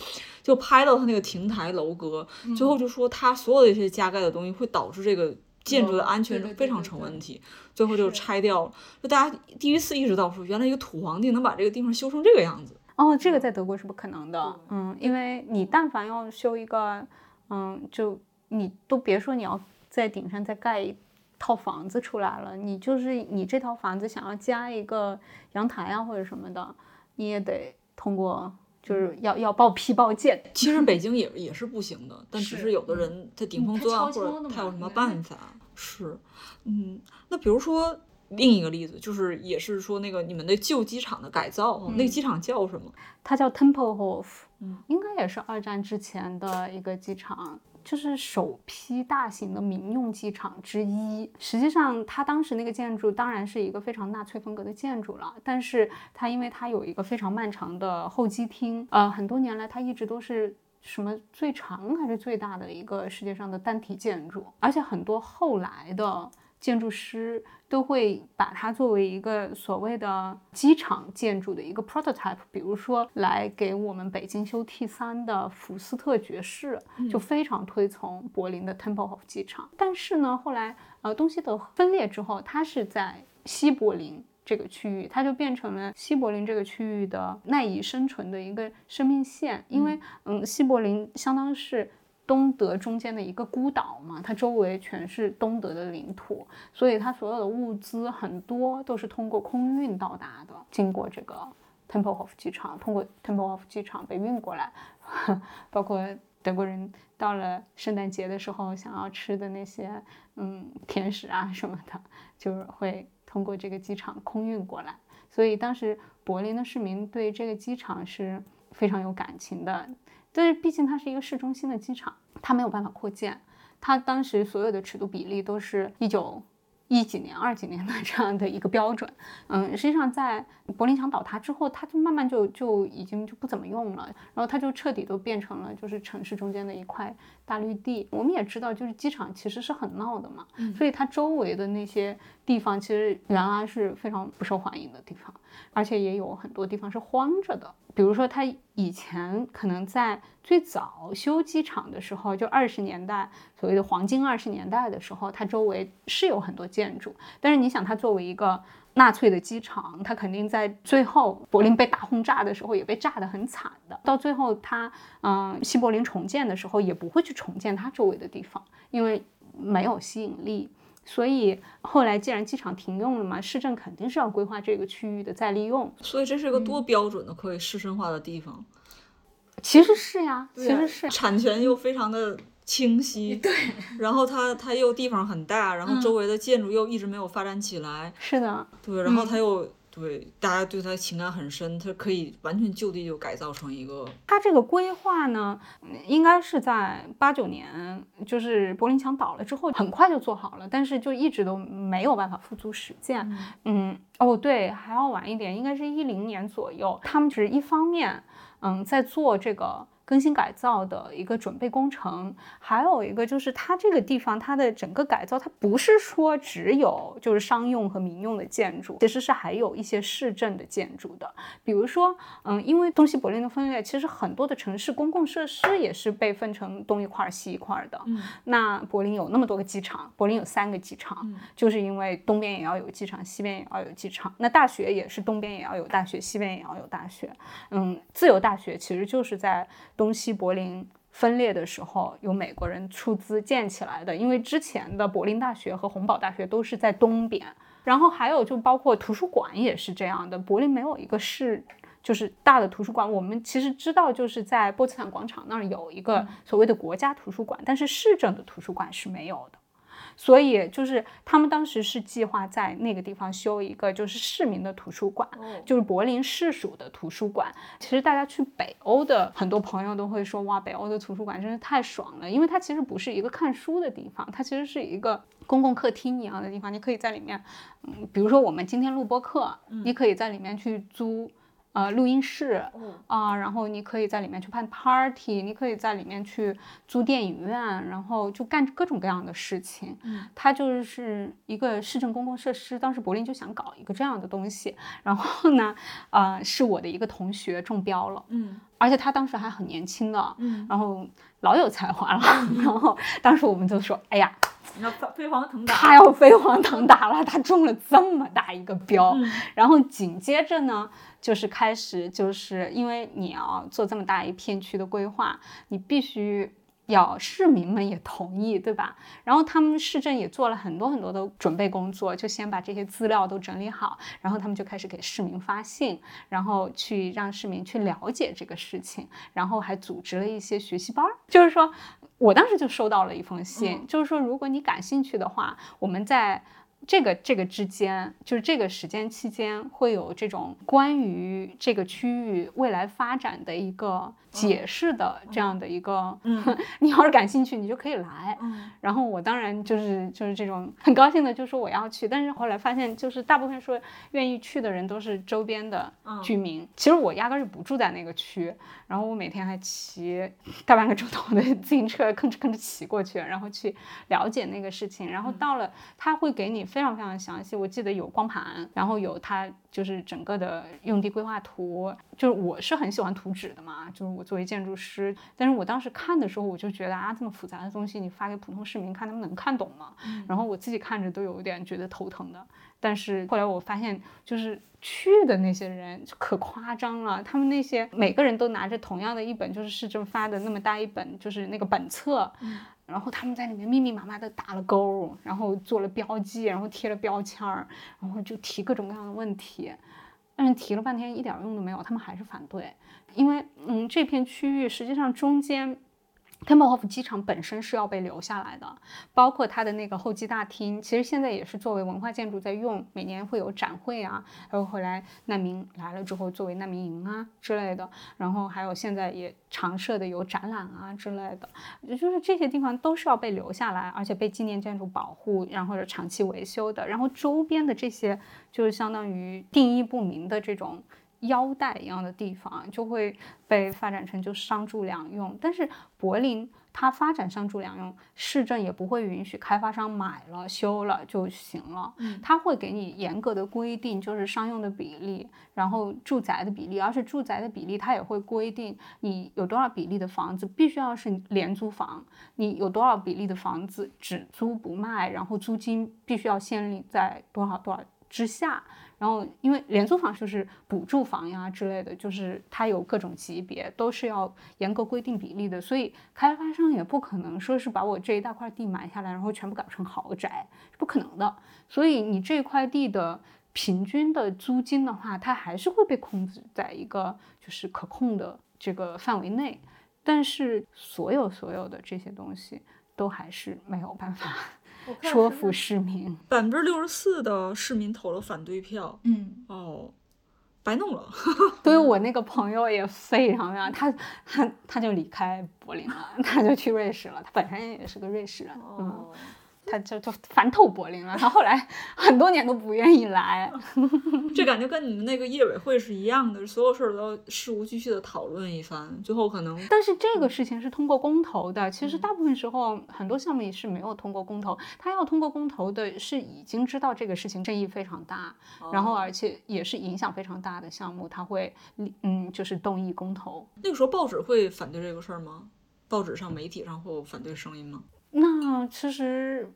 就拍到它那个亭台楼阁，最后就说它所有的一些加盖的东西会导致这个建筑的安全非常成问题，最后就拆掉了，就大家第一次意识到说，原来一个土皇帝能把这个地方修成这个样子。哦，这个在德国是不可能的，嗯，因为你但凡要修一个，嗯，就你都别说你要在顶上再盖一套房子出来了，你就是你这套房子想要加一个阳台啊或者什么的，你也得通过，就是要要报批报建。其实北京也也是不行的，但只是有的人在顶风作案或者他有什么办法。是，嗯，那比如说。另一个例子就是，也是说那个你们的旧机场的改造，那个机场叫什么？它叫 Tempelhof，嗯，应该也是二战之前的一个机场，就是首批大型的民用机场之一。实际上，它当时那个建筑当然是一个非常纳粹风格的建筑了，但是它因为它有一个非常漫长的候机厅，呃，很多年来它一直都是什么最长还是最大的一个世界上的单体建筑，而且很多后来的。建筑师都会把它作为一个所谓的机场建筑的一个 prototype，比如说来给我们北京修 T 三的福斯特爵士就非常推崇柏林的 Tempelhof 机场。但是呢，后来呃东西德分裂之后，它是在西柏林这个区域，它就变成了西柏林这个区域的赖以生存的一个生命线，因为嗯西柏林相当是。东德中间的一个孤岛嘛，它周围全是东德的领土，所以它所有的物资很多都是通过空运到达的，经过这个 Tempelhof 机场，通过 Tempelhof 机场被运过来，*laughs* 包括德国人到了圣诞节的时候想要吃的那些嗯甜食啊什么的，就是会通过这个机场空运过来，所以当时柏林的市民对这个机场是非常有感情的。但是毕竟它是一个市中心的机场，它没有办法扩建。它当时所有的尺度比例都是一九一几年、二几年的这样的一个标准。嗯，实际上在柏林墙倒塌之后，它就慢慢就就已经就不怎么用了，然后它就彻底都变成了就是城市中间的一块大绿地。我们也知道，就是机场其实是很闹的嘛，所以它周围的那些地方其实原来是非常不受欢迎的地方，而且也有很多地方是荒着的。比如说，它以前可能在最早修机场的时候，就二十年代所谓的黄金二十年代的时候，它周围是有很多建筑。但是你想，它作为一个纳粹的机场，它肯定在最后柏林被大轰炸的时候也被炸得很惨的。到最后，它嗯西柏林重建的时候也不会去重建它周围的地方，因为没有吸引力。所以后来既然机场停用了嘛，市政肯定是要规划这个区域的再利用。所以这是一个多标准的可以市绅化的地方。其实是呀，其实是产权又非常的清晰。*laughs* 对。然后它它又地方很大，然后周围的建筑又一直没有发展起来。是的。对，然后它又。对，大家对它情感很深，它可以完全就地就改造成一个。它这个规划呢，应该是在八九年，就是柏林墙倒了之后，很快就做好了，但是就一直都没有办法付诸实践。嗯，哦，对，还要晚一点，应该是一零年左右，他们只是一方面，嗯，在做这个。更新改造的一个准备工程，还有一个就是它这个地方它的整个改造，它不是说只有就是商用和民用的建筑，其实是还有一些市政的建筑的。比如说，嗯，因为东西柏林的分裂，其实很多的城市公共设施也是被分成东一块儿西一块儿的。嗯，那柏林有那么多个机场，柏林有三个机场，就是因为东边也要有机场，西边也要有机场。那大学也是东边也要有大学，西边也要有大学。嗯，自由大学其实就是在。东西柏林分裂的时候，由美国人出资建起来的。因为之前的柏林大学和洪堡大学都是在东边，然后还有就包括图书馆也是这样的。柏林没有一个市，就是大的图书馆。我们其实知道，就是在波茨坦广场那儿有一个所谓的国家图书馆，但是市政的图书馆是没有的。所以就是他们当时是计划在那个地方修一个就是市民的图书馆，就是柏林市属的图书馆。其实大家去北欧的很多朋友都会说，哇，北欧的图书馆真是太爽了，因为它其实不是一个看书的地方，它其实是一个公共客厅一样的地方。你可以在里面，嗯，比如说我们今天录播课，你可以在里面去租呃录音室哦，啊、然后你可以在里面去办 party，你可以在里面去租电影院，然后就干各种各样的事情。嗯，它就是一个市政公共设施，当时柏林就想搞一个这样的东西，然后呢，呃，是我的一个同学中标了，嗯而且他当时还很年轻的，嗯，然后老有才华了，然后当时我们就说，哎呀，你要飞飞黄腾达，他要飞黄腾达了，他中了这么大一个标，嗯然后紧接着呢，就是开始就是因为你要做这么大一片区的规划，你必须。要市民们也同意，对吧？然后他们市政也做了很多很多的准备工作，就先把这些资料都整理好，然后他们就开始给市民发信，然后去让市民去了解这个事情，然后还组织了一些学习班儿。就是说我当时就收到了一封信，嗯就是说如果你感兴趣的话，我们在这个这个之间，就是这个时间期间，会有这种关于这个区域未来发展的一个解释的这样的一个，嗯 *laughs* 你要是感兴趣，你就可以来。嗯然后我当然就是就是这种很高兴的就说我要去，但是后来发现就是大部分说愿意去的人都是周边的嗯居民。其实我压根儿就不住在那个区，然后我每天还骑大半个钟头的自行车吭哧吭哧骑过去，然后去了解那个事情。然后到了他会给你非常非常详细，我记得有光盘，然后有它就是整个的用地规划图。就是我是很喜欢图纸的嘛，就是我作为建筑师，但是我当时看的时候，我就觉得啊，这么复杂的东西你发给普通市民看，他们能看懂吗？然后我自己看着都有一点觉得头疼的。但是后来我发现，就是去的那些人就可夸张了，他们那些每个人都拿着同样的一本，就是市政发的那么大一本，就是那个本册。然后他们在里面密密麻麻的打了勾，然后做了标记，然后贴了标签儿，然后就提各种各样的问题。但是提了半天一点用都没有，他们还是反对，因为嗯这片区域实际上中间 t e m p e l h o f 机场本身是要被留下来的，包括它的那个候机大厅，其实现在也是作为文化建筑在用，每年会有展会啊，还有回来难民来了之后作为难民营啊之类的，然后还有现在也常设的有展览啊之类的，也就是这些地方都是要被留下来，而且被纪念建筑保护，然后是长期维修的，然后周边的这些就是相当于定义不明的这种。腰带一样的地方就会被发展成就商住两用，但是柏林它发展商住两用，市政也不会允许开发商买了修了就行了，它会给你严格的规定，就是商用的比例，然后住宅的比例，而且住宅的比例它也会规定你有多少比例的房子必须要是廉租房，你有多少比例的房子只租不卖，然后租金必须要限定在多少多少之下。然后，因为廉租房就是补助房呀之类的，就是它有各种级别，都是要严格规定比例的，所以开发商也不可能说是把我这一大块地买下来，然后全部改成豪宅，是不可能的。所以你这块地的平均的租金的话，它还是会被控制在一个就是可控的这个范围内，但是所有所有的这些东西都还是没有办法说服市民。百分之六十四的市民投了反对票，嗯。哦，白弄了。*laughs* 所以我那个朋友也非常非常，他他他就离开柏林了，*laughs* 他就去瑞士了。他本身也是个瑞士人，嗯，哦，他就就烦透柏林了。他后来很多年都不愿意来。*laughs* 这感觉跟你们那个业委会是一样的，所有事儿都要事无巨细的讨论一番，最后可能但是这个事情是通过公投的，其实大部分时候很多项目也是没有通过公投。他要通过公投的是已经知道这个事情争议非常大，然后而且也是影响非常大的项目，他会嗯就是动议公投。那个时候报纸会反对这个事儿吗？报纸上、媒体上会有反对声音吗？那其实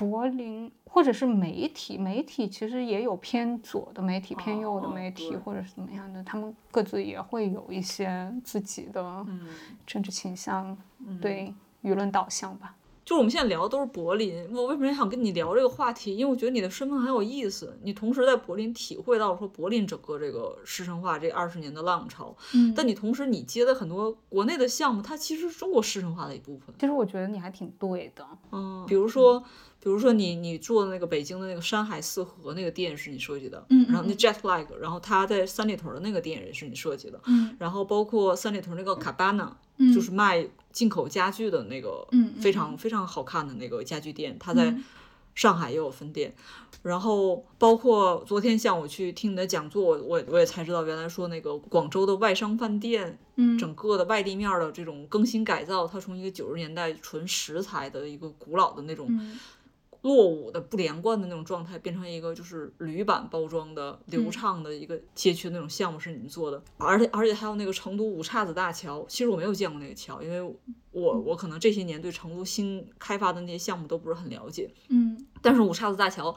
柏林或者是媒体，媒体其实也有偏左的媒体、偏右的哦媒体，对或者是怎么样的，他们各自也会有一些自己的嗯，政治倾向，对舆论导向吧。就是我们现在聊的都是柏林，我为什么想跟你聊这个话题？因为我觉得你的身份很有意思，你同时在柏林体会到说柏林整个这个市政化这二十年的浪潮，嗯但你同时你接的很多国内的项目，它其实是中国市政化的一部分。其实我觉得你还挺对的，嗯，比如说，比如说你你做的那个北京的那个山海四合那个店是你设计的，嗯然后那 Jet Lag，然后他在三里屯的那个店也是你设计的，嗯。然后包括三里屯那个 Cabana，、嗯。就是卖进口家具的那个，非常非常好看的那个家具店，它在、上海也有分店。然后包括昨天像我去听你的讲座，我我也才知道，原来说那个广州的外商饭店，嗯。整个的外地面的这种更新改造，它从一个九十年代纯石材的一个古老的那种嗯落伍的不连贯的那种状态，变成一个就是铝板包装的流嗯畅的一个街区的那种项目是你们做的，而且而且还有那个成都五岔子大桥，其实我没有见过那个桥，因为我嗯。我可能这些年对成都新开发的那些项目都不是很了解，嗯。但是五岔子大桥，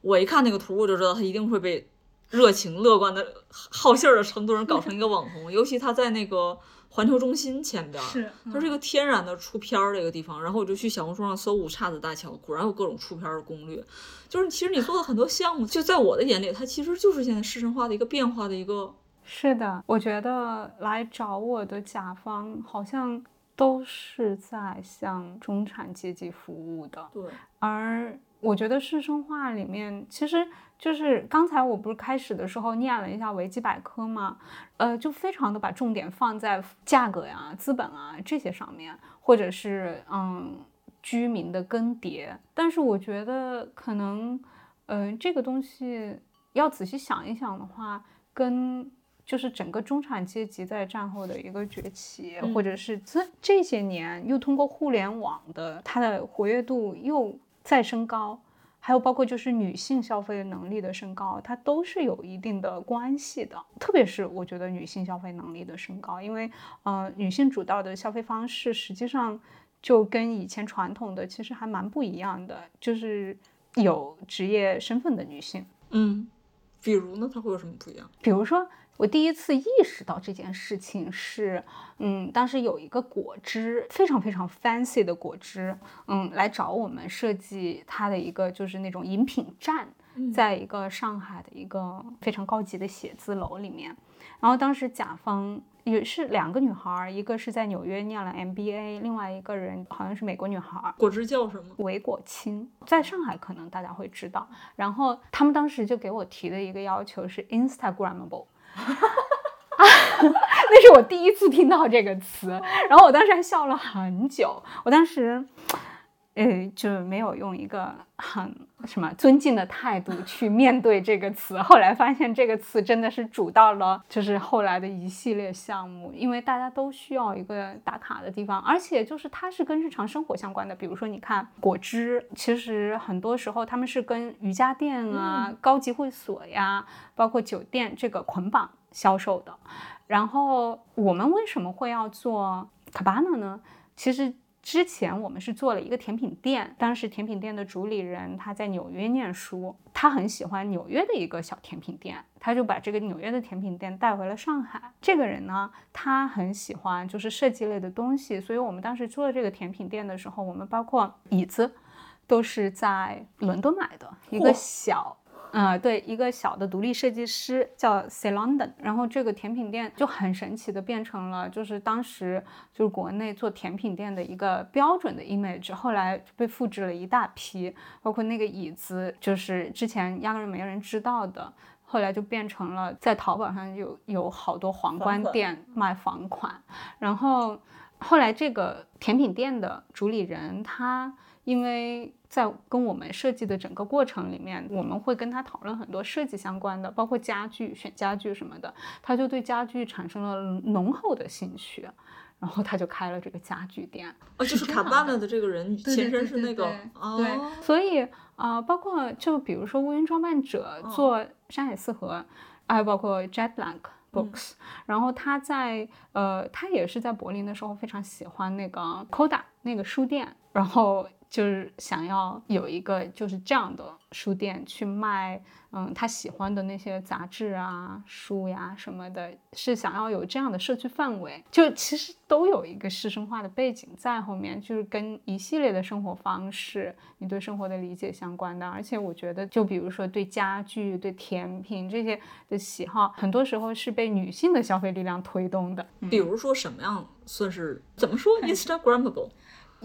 我一看那个图我就知道它一定会被热情乐观的好信儿的成都人搞成一个网红，尤其他在那个环球中心前边儿，是它是一个天然的出片儿的一个地方，然后我就去小红书上搜五岔子大桥，果然有各种出片儿的攻略。就是其实你做的很多项目，就在我的眼里，它其实就是现在市场化的一个变化的一个。是的，我觉得来找我的甲方好像都是在向中产阶级服务的，对，而我觉得市生化里面，其实就是刚才我不是开始的时候念了一下维基百科嘛，呃，就非常的把重点放在价格呀、资本啊这些上面，或者是嗯居民的更迭。但是我觉得可能，嗯、这个东西要仔细想一想的话，跟就是整个中产阶级在战后的一个崛起，或者是这这些年又通过互联网的它的活跃度又在升高，还有包括就是女性消费能力的升高，它都是有一定的关系的。特别是我觉得女性消费能力的升高，因为呃女性主导的消费方式实际上就跟以前传统的其实还蛮不一样的，就是有职业身份的女性。嗯，比如呢，它会有什么不一样？比如说，我第一次意识到这件事情是，嗯，当时有一个果汁非常非常 fancy 的果汁，嗯，来找我们设计它的一个就是那种饮品站，在一个上海的一个非常高级的写字楼里面。然后当时甲方也是两个女孩儿，一个是在纽约念了 MBA，另外一个人好像是美国女孩儿，果汁叫什么？维果清，在上海可能大家会知道。然后他们当时就给我提的一个要求是 Instagrammable。*laughs* *laughs* 那是我第一次听到这个词，然后我当时还笑了很久。我当时，呃，就没有用一个很什么尊敬的态度去面对这个词。后来发现这个词真的是主到了，就是后来的一系列项目，因为大家都需要一个打卡的地方，而且就是它是跟日常生活相关的。比如说，你看果汁，其实很多时候他们是跟瑜伽店啊、高级会所呀，包括酒店这个捆绑销售的。然后我们为什么会要做 Cabana 呢？其实之前我们是做了一个甜品店，当时甜品店的主理人他在纽约念书，他很喜欢纽约的一个小甜品店，他就把这个纽约的甜品店带回了上海。这个人呢，他很喜欢就是设计类的东西，所以我们当时做这个甜品店的时候，我们包括椅子都是在伦敦买的，一个嚯小。呃，对，一个小的独立设计师叫 C London，然后这个甜品店就很神奇的变成了，就是当时就是国内做甜品店的一个标准的 image，后来被复制了一大批，包括那个椅子，就是之前压根儿没人知道的，后来就变成了在淘宝上有有好多皇冠店卖房款，然后后来这个甜品店的主理人他因为在跟我们设计的整个过程里面，我们会跟他讨论很多设计相关的，包括家具、选家具什么的，他就对家具产生了浓厚的兴趣，然后他就开了这个家具店。哦，就是卡巴纳的这个人对前身是那个哦，所以啊、呃包括就比如说乌云装扮者哦做山海四合，还有包括 Jet Black Books，、然后他在呃，他也是在柏林的时候非常喜欢那个 Koda 那个书店，然后就是想要有一个就是这样的书店去卖，嗯，他喜欢的那些杂志啊、书呀什么的，是想要有这样的社区氛围，就其实都有一个师生化的背景在后面，就是跟一系列的生活方式、你对生活的理解相关的。而且我觉得，就比如说对家具、对甜品这些的喜好，很多时候是被女性的消费力量推动的。比如说什么样算是怎么说 *laughs* Instagrammable？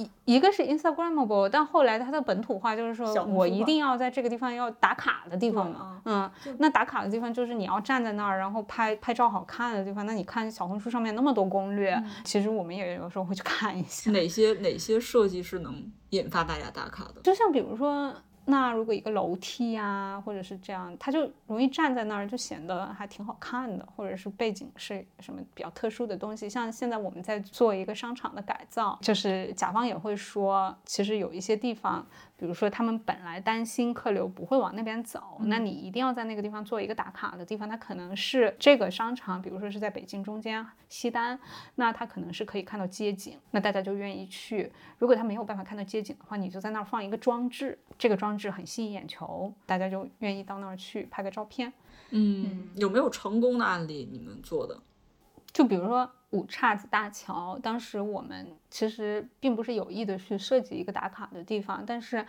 一一个是 Instagrammable，但后来它的本土化就是说我一定要在这个地方要打卡的地方对嘛啊，嗯，那打卡的地方就是你要站在那儿，然后拍拍照好看的地方。那你看小红书上面那么多攻略，嗯其实我们也有时候会去看一下。哪些哪些设计是能引发大家打卡的？就像比如说，那如果一个楼梯呀，或者是这样，他就容易站在那儿，就显得还挺好看的，或者是背景是什么比较特殊的东西。像现在我们在做一个商场的改造，就是甲方也会说，其实有一些地方。比如说，他们本来担心客流不会往那边走，那你一定要在那个地方做一个打卡的地方。它可能是这个商场，比如说是在北京中间西单，那它可能是可以看到街景，那大家就愿意去。如果他没有办法看到街景的话，你就在那儿放一个装置，这个装置很吸引眼球，大家就愿意到那儿去拍个照片。嗯，有没有成功的案例？你们做的？就比如说五岔子大桥，当时我们其实并不是有意的去设计一个打卡的地方，但是。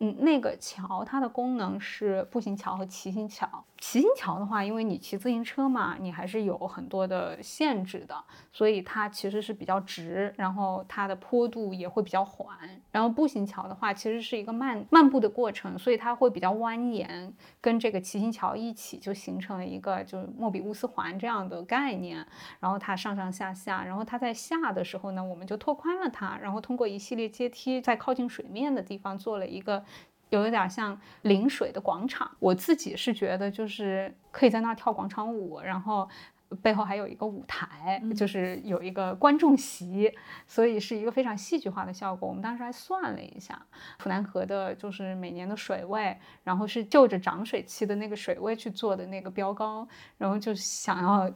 嗯，那个桥它的功能是步行桥和骑行桥。骑行桥的话，因为你骑自行车嘛，你还是有很多的限制的，所以它其实是比较直，然后它的坡度也会比较缓。然后步行桥的话，其实是一个漫漫步的过程，所以它会比较蜿蜒，跟这个骑行桥一起就形成了一个就是莫比乌斯环这样的概念。然后它上上下下，然后它在下的时候呢，我们就拓宽了它，然后通过一系列阶梯，在靠近水面的地方做了一个。有一点像临水的广场，我自己是觉得就是可以在那儿跳广场舞，然后背后还有一个舞台，就是有一个观众席，所以是一个非常戏剧化的效果。我们当时还算了一下，普南河的就是每年的水位，然后是就着涨水期的那个水位去做的那个标高，然后就想要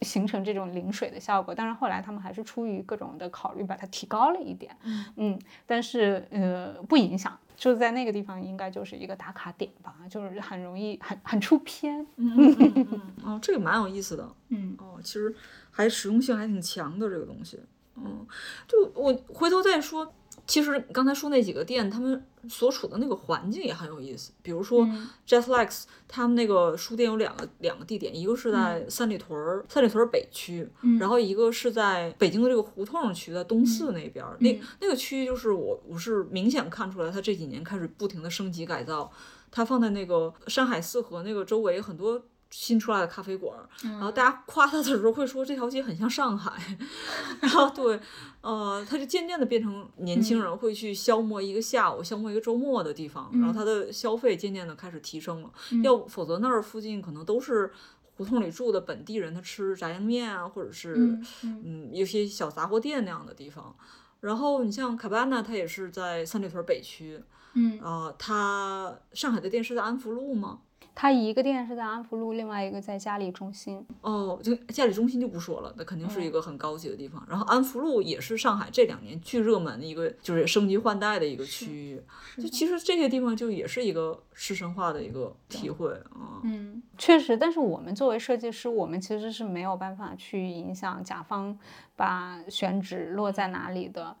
形成这种临水的效果。但是后来他们还是出于各种的考虑，把它提高了一点。嗯，但是呃不影响。就是在那个地方，应该就是一个打卡点吧，就是很容易很很出片。嗯嗯 *laughs* 嗯，哦，这个蛮有意思的。嗯，哦，其实还实用性还挺强的这个东西。嗯，就我回头再说。其实刚才说那几个店，他们所处的那个环境也很有意思。比如说 j e s l e x 他们那个书店有两个两个地点，一个是在三里屯儿三里屯儿北区，然后一个是在北京的这个胡同区，在东四那边。那那个区域就是我我是明显看出来，他这几年开始不停的升级改造。他放在那个山海四合那个周围很多。新出来的咖啡馆，然后大家夸他的时候会说这条街很像上海，*laughs* 然后对，呃，他就渐渐的变成年轻人会去消磨一个下午、消磨一个周末的地方，然后他的消费渐渐的开始提升了，要否则那儿附近可能都是胡同里住的本地人，他吃炸酱面啊，或者是嗯有些小杂货店那样的地方。然后你像卡巴纳，它也是在三里屯北区，嗯，啊，它上海的店是在安福路吗？它一个店是在安福路，另外一个在嘉里中心。哦，就嘉里中心就不说了，那肯定是一个很高级的地方。然后安福路也是上海这两年巨热门的一个，就是升级换代的一个区域。就其实这些地方就也是一个市生化的一个体会啊。嗯，确实。但是我们作为设计师，我们其实是没有办法去影响甲方把选址落在哪里的。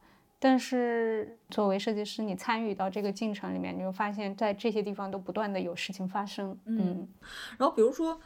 但是作为设计师，你参与到这个进程里面，你就发现，在这些地方都不断的有事情发生。嗯，然后比如说，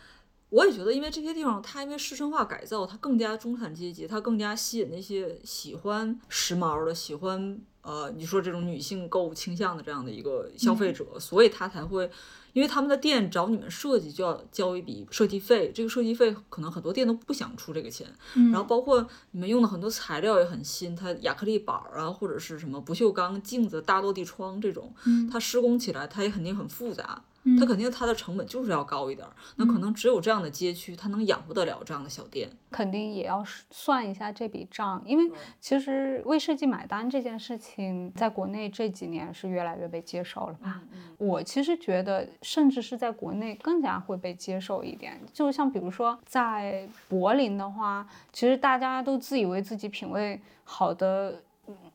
我也觉得，因为这些地方它因为市生化改造，它更加中产阶级，它更加吸引那些喜欢时髦的、喜欢呃你说这种女性购物倾向的这样的一个消费者，所以它才会。因为他们的店找你们设计就要交一笔设计费，这个设计费可能很多店都不想出这个钱。然后包括你们用的很多材料也很新，它亚克力板啊，或者是什么不锈钢镜子、大落地窗这种，它施工起来它也肯定很复杂。它肯定它的成本就是要高一点儿，那可能只有这样的街区，它能养活得了这样的小店。肯定也要算一下这笔账，因为其实为设计买单这件事情，在国内这几年是越来越被接受了吧？我其实觉得，甚至是在国内更加会被接受一点。就像比如说在柏林的话，其实大家都自以为自己品味好的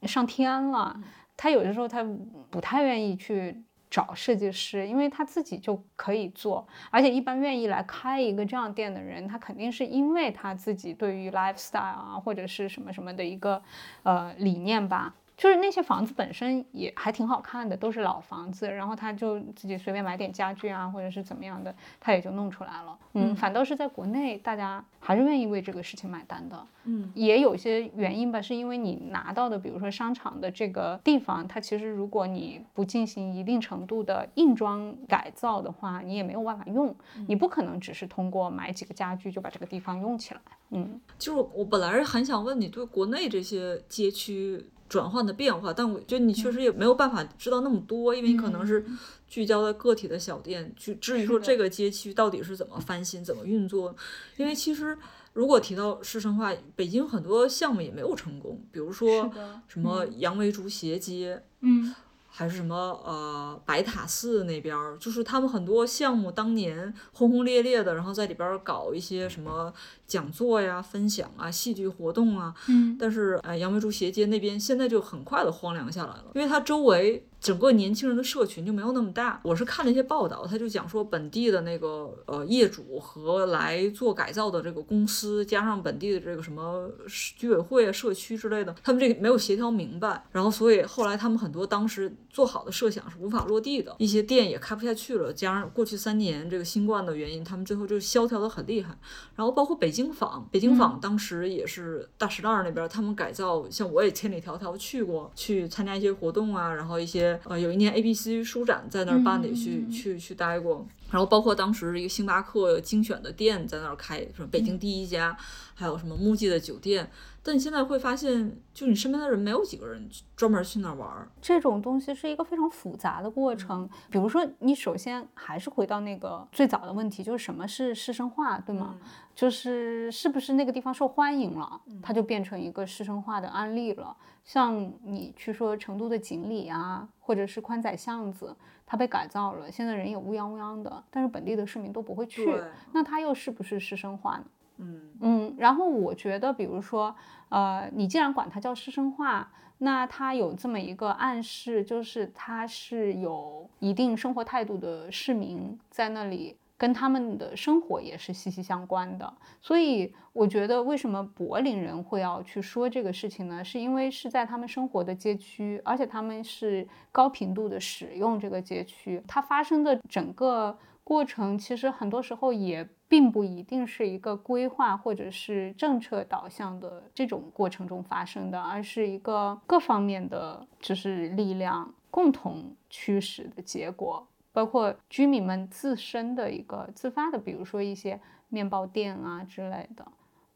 上天了，他有的时候他不太愿意去。找设计师，因为他自己就可以做，而且一般愿意来开一个这样店的人，他肯定是因为他自己对于 lifestyle 啊或者是什么什么的一个呃理念吧。就是那些房子本身也还挺好看的，都是老房子，然后他就自己随便买点家具啊，或者是怎么样的，他也就弄出来了。嗯，反倒是在国内，大家还是愿意为这个事情买单的。嗯，也有些原因吧，是因为你拿到的，比如说商场的这个地方，它其实如果你不进行一定程度的硬装改造的话，你也没有办法用。你不可能只是通过买几个家具就把这个地方用起来。嗯，就是我本来是很想问你对国内这些街区。转换的变化，但我觉得你确实也没有办法知道那么多，因为你可能是聚焦在个体的小店，去至于说这个街区到底是怎么翻新、怎么运作，因为其实如果提到师生化，北京很多项目也没有成功，比如说什么杨梅竹斜街，嗯。还是什么呃白塔寺那边儿，就是他们很多项目当年轰轰烈烈的，然后在里边儿搞一些什么讲座呀、分享啊、戏剧活动啊。嗯。但是呃杨梅竹斜街那边现在就很快的荒凉下来了，因为它周围。整个年轻人的社群就没有那么大。我是看了一些报道，他就讲说本地的那个呃业主和来做改造的这个公司，加上本地的这个什么居委会啊、社区之类的，他们这个没有协调明白，然后所以后来他们很多当时做好的设想是无法落地的，一些店也开不下去了。加上过去三年这个新冠的原因，他们最后就萧条的很厉害。然后包括北京坊，北京坊当时也是大石栏那边他们改造，像我也千里迢迢去过去参加一些活动啊，然后一些。呃，有一年 A B C 书展在那儿办的，去去去待过。然后包括当时一个星巴克精选的店在那儿开，什么北京第一家，还有什么木记的酒店。但你现在会发现，就你身边的人没有几个人专门去那儿玩儿。这种东西是一个非常复杂的过程。比如说，你首先还是回到那个最早的问题，就是什么是师生化，对吗？就是是不是那个地方受欢迎了，它就变成一个师生化的案例了。像你去说成都的锦里啊，或者是宽窄巷子，它被改造了，现在人也乌泱乌泱的，但是本地的市民都不会去，那它又是不是师生化呢？嗯嗯，然后我觉得，比如说，呃，你既然管它叫师生化，那它有这么一个暗示，就是它是有一定生活态度的市民在那里，跟他们的生活也是息息相关的。所以我觉得，为什么柏林人会要去说这个事情呢？是因为是在他们生活的街区，而且他们是高频度的使用这个街区，它发生的整个。过程其实很多时候也并不一定是一个规划或者是政策导向的这种过程中发生的，而是一个各方面的就是力量共同驱使的结果，包括居民们自身的一个自发的，比如说一些面包店啊之类的。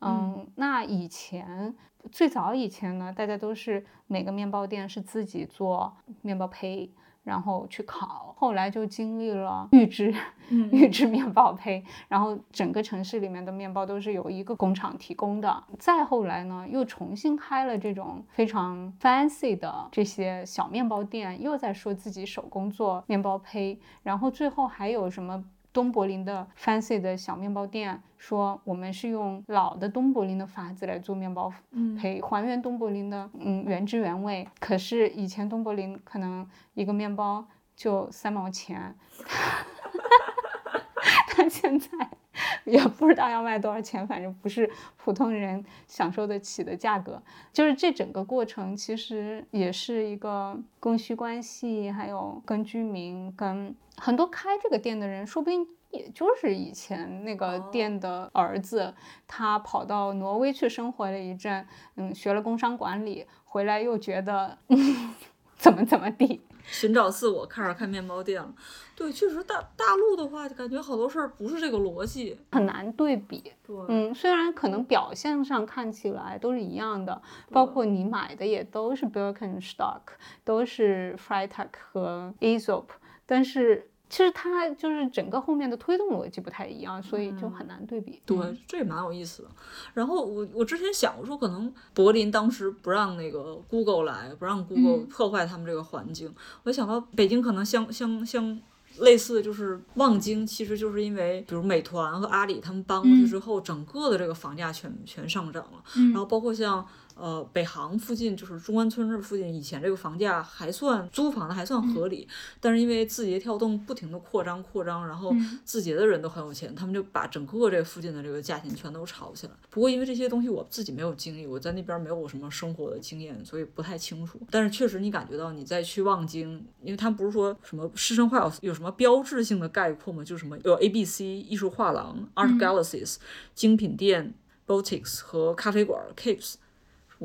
嗯，那以前最早以前呢，大家都是每个面包店是自己做面包胚。然后去烤，后来就经历了预制，预制面包胚，然后整个城市里面的面包都是由一个工厂提供的。再后来呢，又重新开了这种非常 fancy 的这些小面包店，又在说自己手工做面包胚，然后最后还有什么？东柏林的 fancy 的小面包店说，我们是用老的东柏林的法子来做面包，嗯，可以还原东柏林的嗯原汁原味。可是以前东柏林可能一个面包就三毛钱，*laughs* *laughs* 他现在也不知道要卖多少钱，反正不是普通人享受得起的价格。就是这整个过程其实也是一个供需关系，还有跟居民跟。很多开这个店的人，说不定也就是以前那个店的儿子，他跑到挪威去生活了一阵，嗯，学了工商管理，回来又觉得 *laughs* 怎么怎么地，寻找自我，开始开面包店了。对，确实大大陆的话，感觉好多事儿不是这个逻辑，很难对比。对，嗯，虽然可能表现上看起来都是一样的，包括你买的也都是 Birkenstock，都是 Freitag 和 Aesop。但是其实它就是整个后面的推动逻辑不太一样，所以就很难对比。对，这也蛮有意思的。然后我我之前想过说，可能柏林当时不让那个 Google 来，不让 Google 破坏他们这个环境。我想到北京可能相相相类似，就是望京，其实就是因为比如美团和阿里他们搬过去之后，整个的这个房价全全上涨了。然后包括像。呃，北航附近就是中关村这附近，以前这个房价还算租房的还算合理，但是因为字节跳动不停的扩张扩张，然后字节的人都很有钱，他们就把整个这附近的这个价钱全都炒起来。不过因为这些东西我自己没有经历，我在那边没有什么生活的经验，所以不太清楚。但是确实你感觉到你在去望京，因为他们不是说什么师生化有有什么标志性的概括吗？就是什么有 A B C 艺术画廊、Art Galaxies、精品店、Boutiques 和咖啡馆 Capes。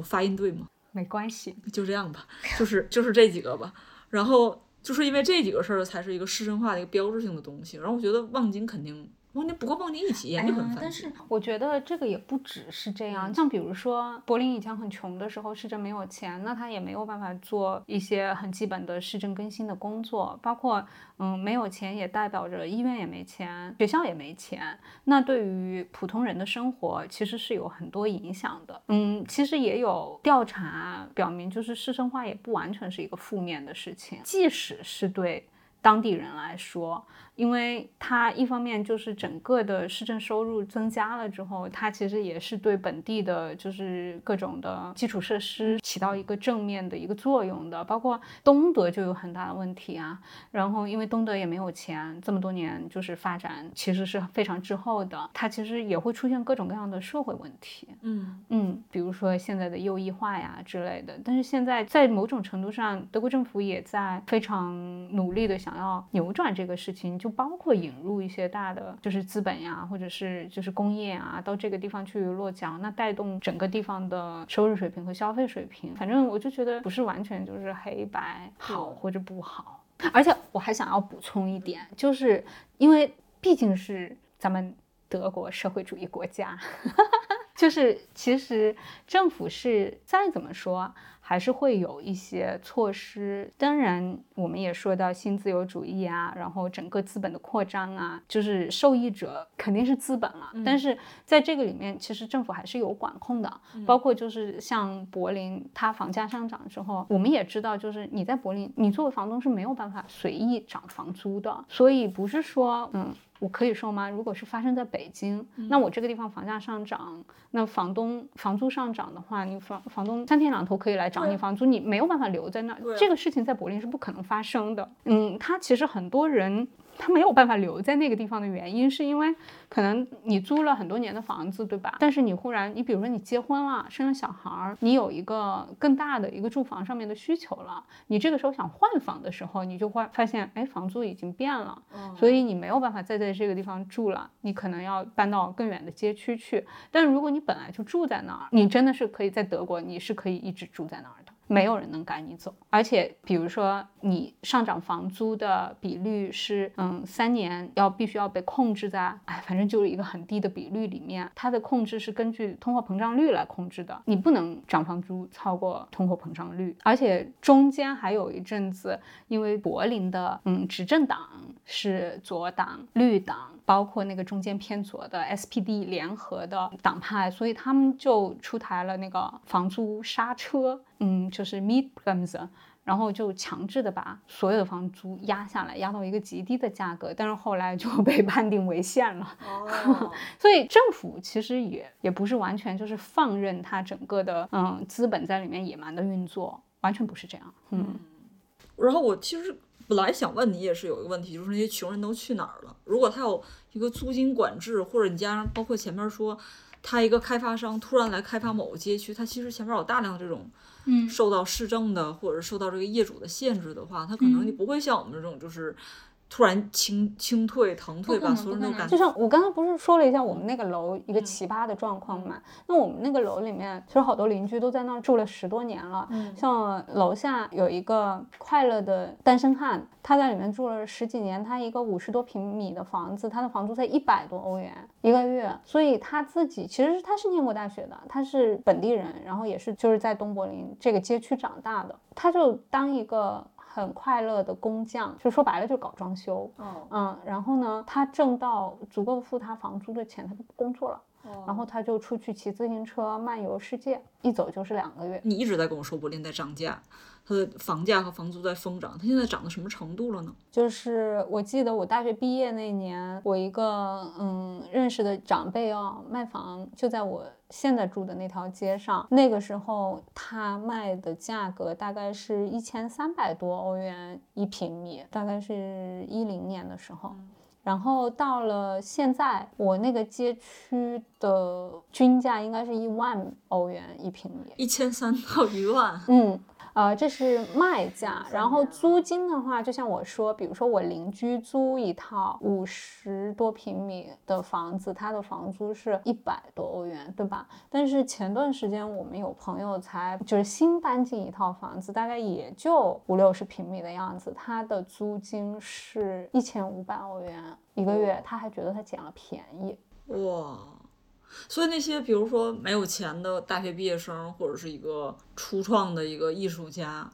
我发音对吗？没关系，就这样吧，就是就是这几个吧。然后就是因为这几个事儿才是一个师生化的一个标志性的东西。然后我觉得望京肯定往年不过往年一起也很烦。但是我觉得这个也不只是这样，像比如说柏林以前很穷的时候，市政没有钱，那他也没有办法做一些很基本的市政更新的工作，包括嗯没有钱也代表着医院也没钱，学校也没钱，那对于普通人的生活其实是有很多影响的。嗯，其实也有调查表明，就是市政化也不完全是一个负面的事情，即使是对当地人来说。因为它一方面就是整个的市政收入增加了之后，它其实也是对本地的，就是各种的基础设施起到一个正面的一个作用的。包括东德就有很大的问题啊，然后因为东德也没有钱，这么多年就是发展其实是非常滞后的，它其实也会出现各种各样的社会问题。嗯嗯，比如说现在的右翼化呀之类的。但是现在在某种程度上，德国政府也在非常努力的想要扭转这个事情，就。包括引入一些大的就是资本呀，或者是就是工业啊，到这个地方去落脚，那带动整个地方的收入水平和消费水平。反正我就觉得不是完全就是黑白好或者不好。而且我还想要补充一点，就是因为毕竟是咱们德国社会主义国家，*laughs* 就是其实政府是再怎么说。还是会有一些措施，当然我们也说到新自由主义啊，然后整个资本的扩张啊，就是受益者肯定是资本了。但是在这个里面，其实政府还是有管控的，包括就是像柏林，它房价上涨之后，我们也知道，就是你在柏林，你作为房东是没有办法随意涨房租的，所以不是说嗯。我可以说吗？如果是发生在北京，那我这个地方房价上涨，那房东房租上涨的话，你房房东三天两头可以来涨你房租，你没有办法留在那。这个事情在柏林是不可能发生的。嗯，他其实很多人。他没有办法留在那个地方的原因，是因为可能你租了很多年的房子，对吧？但是你忽然，你比如说你结婚了，生了小孩儿，你有一个更大的一个住房上面的需求了，你这个时候想换房的时候，你就会发现，哎，房租已经变了，所以你没有办法再在这个地方住了，你可能要搬到更远的街区去。但如果你本来就住在那儿，你真的是可以在德国，你是可以一直住在那儿的。没有人能赶你走，而且比如说你上涨房租的比率是，嗯，三年要必须要被控制在，哎，反正就是一个很低的比率里面，它的控制是根据通货膨胀率来控制的，你不能涨房租超过通货膨胀率，而且中间还有一阵子，因为柏林的，嗯，执政党是左党、绿党。包括那个中间偏左的 SPD 联合的党派，所以他们就出台了那个房租刹车，嗯，就是 Mietbremse，然后就强制的把所有的房租压下来，压到一个极低的价格，但是后来就被判定违宪了。哦，*laughs* 所以政府其实也也不是完全就是放任它整个的嗯资本在里面野蛮的运作，完全不是这样。嗯，然后我其实。本来想问你也是有一个问题，就是那些穷人都去哪儿了？如果他有一个租金管制，或者你加上包括前面说，他一个开发商突然来开发某个街区，他其实前面有大量这种，嗯，受到市政的或者受到这个业主的限制的话，他可能你不会像我们这种就是。突然清清退腾退，把所有人都赶。就像我刚刚不是说了一下我们那个楼一个奇葩的状况嘛？那我们那个楼里面，其实好多邻居都在那儿住了十多年了。嗯，像楼下有一个快乐的单身汉，他在里面住了十几年，他一个五十多平米的房子，他的房租才一百多欧元一个月。所以他自己其实他是念过大学的，他是本地人，然后也是就是在东柏林这个街区长大的，他就当一个。很快乐的工匠，就说白了就搞装修。嗯，然后呢，他挣到足够付他房租的钱，他就不工作了。然后他就出去骑自行车漫游世界，一走就是两个月。你一直在跟我说柏林在涨价，它的房价和房租在疯涨，它现在涨到什么程度了呢？就是我记得我大学毕业那年，我一个嗯认识的长辈啊卖房，就在我现在住的那条街上。那个时候他卖的价格大概是一千三百多欧元一平米，大概是一零年的时候。然后到了现在，我那个街区的均价应该是一万欧元一平米，一千三到一万。嗯，呃，这是卖价，然后租金的话，就像我说，比如说我邻居租一套五十多平米的房子，他的房租是一百多欧元，对吧？但是前段时间我们有朋友才就是新搬进一套房子，大概也就五六十平米的样子，他的租金是一千五百欧元一个月，他还觉得他捡了便宜。哇，所以那些比如说没有钱的大学毕业生，或者是一个初创的一个艺术家，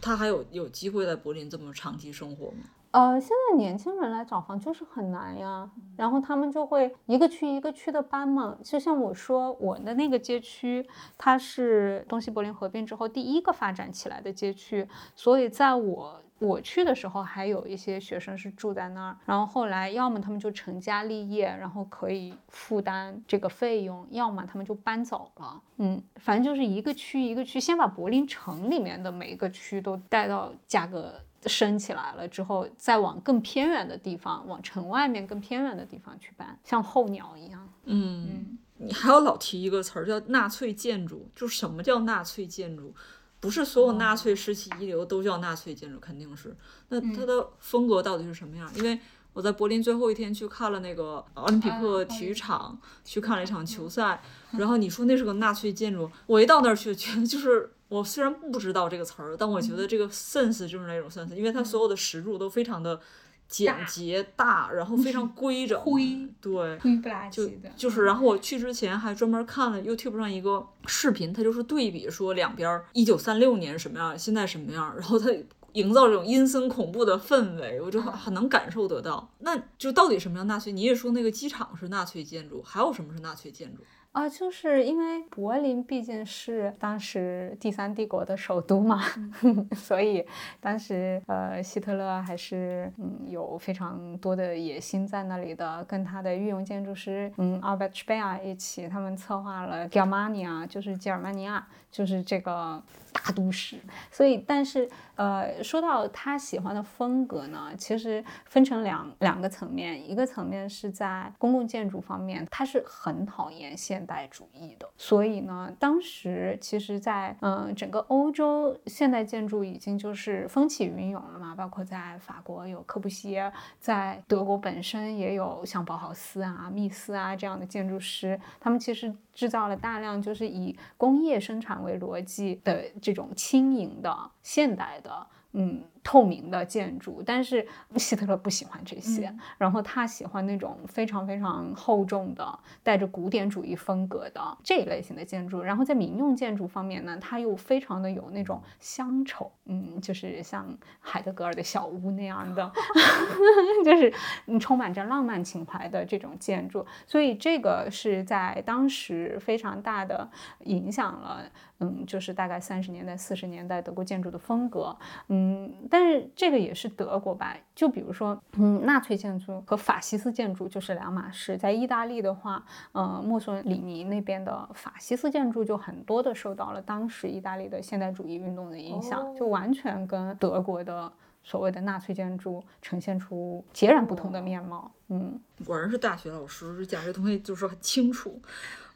他还有有机会在柏林这么长期生活吗？呃，现在年轻人来找房就是很难呀，然后他们就会一个区一个区的搬嘛。就像我说，我的那个街区，它是东西柏林合并之后第一个发展起来的街区，所以在我我去的时候，还有一些学生是住在那儿。然后后来，要么他们就成家立业，然后可以负担这个费用；要么他们就搬走了。嗯，反正就是一个区一个区，先把柏林城里面的每一个区都带到价格。升起来了之后，再往更偏远的地方，往城外面更偏远的地方去搬，像候鸟一样。嗯，你还要老提一个词儿叫纳粹建筑，就是什么叫纳粹建筑？不是所有纳粹时期遗留都叫纳粹建筑，肯定是。那它的风格到底是什么样？因为我在柏林最后一天去看了那个奥林匹克体育场，去看了一场球赛，然后你说那是个纳粹建筑，我一到那儿去，觉得就是。我虽然不知道这个词儿，但我觉得这个 sense 就是那种 sense，因为它所有的石柱都非常的简洁大，然后非常规整，*laughs* 对，灰不拉几的。就是，然后我去之前还专门看了 YouTube 上一个视频，它就是对比说两边一九三六年什么样，现在什么样，然后它营造这种阴森恐怖的氛围，我就很能感受得到。那就到底什么叫纳粹？你也说那个机场是纳粹建筑，还有什么是纳粹建筑？啊，就是因为柏林毕竟是当时第三帝国的首都嘛，*laughs* 所以当时呃希特勒还是嗯有非常多的野心在那里的，跟他的御用建筑师嗯 Albert Speer 一起，他们策划了 Germania，就是吉尔曼尼亚，就是这个大都市。所以，但是呃说到他喜欢的风格呢，其实分成两两个层面，一个层面是在公共建筑方面，他是很讨厌现。代主义的，所以呢，当时其实，在嗯整个欧洲，现代建筑已经就是风起云涌了嘛。包括在法国有柯布西耶，在德国本身也有像包豪斯啊、密斯啊这样的建筑师，他们其实制造了大量就是以工业生产为逻辑的这种轻盈的现代的。嗯，透明的建筑，但是 *laughs* 希特勒不喜欢这些，然后他喜欢那种非常非常厚重的、带着古典主义风格的这一类型的建筑。然后在民用建筑方面呢，他又非常的有那种乡愁，嗯，就是像海德格尔的小屋那样的，*laughs* *laughs* 就是充满着浪漫情怀的这种建筑。所以这个是在当时非常大的影响了。嗯，就是大概三十年代、四十年代德国建筑的风格。嗯，但是这个也是德国吧？就比如说，嗯，纳粹建筑和法西斯建筑就是两码事。在意大利的话，呃，墨索里尼那边的法西斯建筑就很多的受到了当时意大利的现代主义运动的影响，就完全跟德国的所谓的纳粹建筑呈现出截然不同的面貌。嗯，果然是大学老师，讲这东西就是很清楚。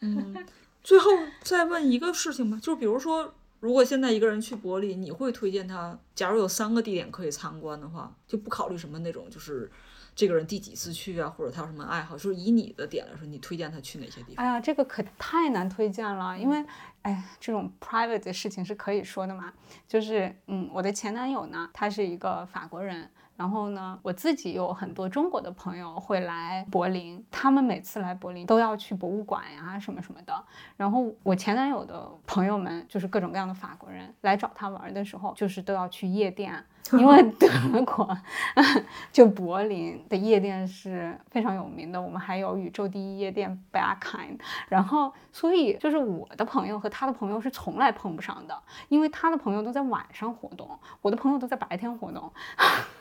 嗯。最后再问一个事情吧，就比如说，如果现在一个人去柏林，你会推荐他？假如有三个地点可以参观的话，就不考虑什么那种，就是这个人第几次去啊，或者他有什么爱好，就是以你的点来说，你推荐他去哪些地方？哎呀，这个可太难推荐了，因为，哎，这种 private 的事情是可以说的嘛。就是，嗯，我的前男友呢，他是一个法国人。然后呢，我自己有很多中国的朋友会来柏林，他们每次来柏林都要去博物馆呀什么什么的。然后我前男友的朋友们，就是各种各样的法国人来找他玩的时候，就是都要去夜店。*laughs* 因为德国，*laughs* 就柏林的夜店是非常有名的，我们还有宇宙第一夜店 b a c k i n 然后，所以就是我的朋友和他的朋友是从来碰不上的，因为他的朋友都在晚上活动，我的朋友都在白天活动。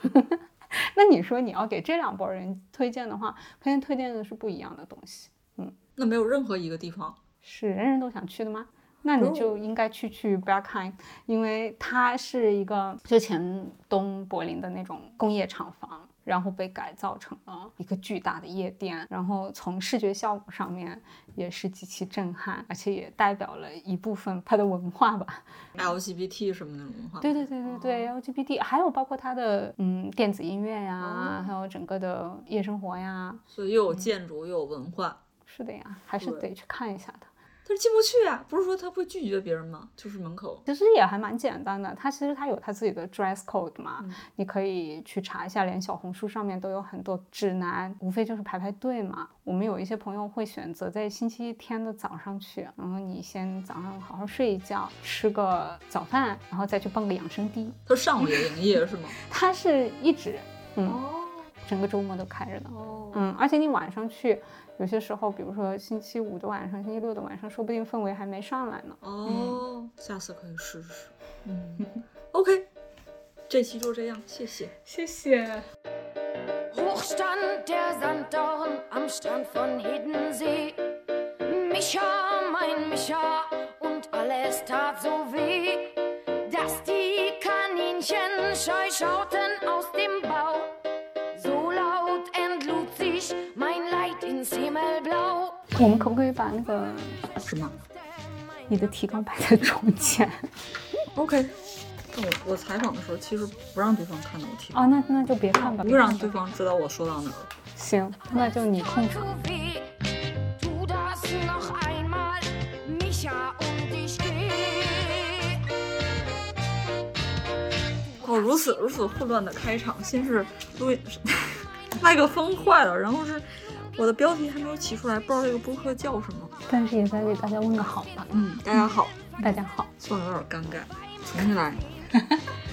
*laughs* 那你说你要给这两拨人推荐的话，肯定推荐的是不一样的东西。嗯，那没有任何一个地方是人人都想去的吗？那你就应该去去 k i n 因为它是一个之前东柏林的那种工业厂房，然后被改造成了一个巨大的夜店，然后从视觉效果上面也是极其震撼，而且也代表了一部分它的文化吧。LGBT 什么那种文化。对对对对对，LGBT，还有包括它的嗯电子音乐呀，还有整个的夜生活呀。所以又有建筑又有文化，是的呀，还是得去看一下的。但是进不去啊！不是说他会拒绝别人吗？就是门口。其实也还蛮简单的，他其实他有他自己的 dress code 嘛，你可以去查一下，连小红书上面都有很多指南，无非就是排排队嘛。我们有一些朋友会选择在星期天的早上去，然后你先早上好好睡一觉，吃个早饭，然后再去蹦个养生迪。他上午也营业是吗？*laughs* 他是一直，嗯，哦整个周末都开着的。哦，嗯，而且你晚上去，有些时候，比如说星期五的晚上、星期六的晚上，说不定氛围还没上来呢。哦，下次可以试试。嗯，OK，这期就这样，谢谢。谢谢。Der Sanddorn am Strand von Hiddensee. Micha, mein Micha, und alles tat so weh, dass die Kaninchen scheu schauten aus dem Bau. 我们可不可以把那个什么你的提纲摆在中间？？OK。但我我采访的时候，其实不让对方看到我提哦，那那就别看吧。不让对方知道我说到哪了。行，那就你控场。So weh, tu das noch einmal, Micha, und ich geh. 哦，如此如此混乱的开场，先是录音 *laughs* 麦克风坏了，然后是我的标题还没有起出来，不知道这个播客叫什么。但是也在给大家问个好吧。嗯，大家好，大家好。算了，有点尴尬，重新来。*laughs*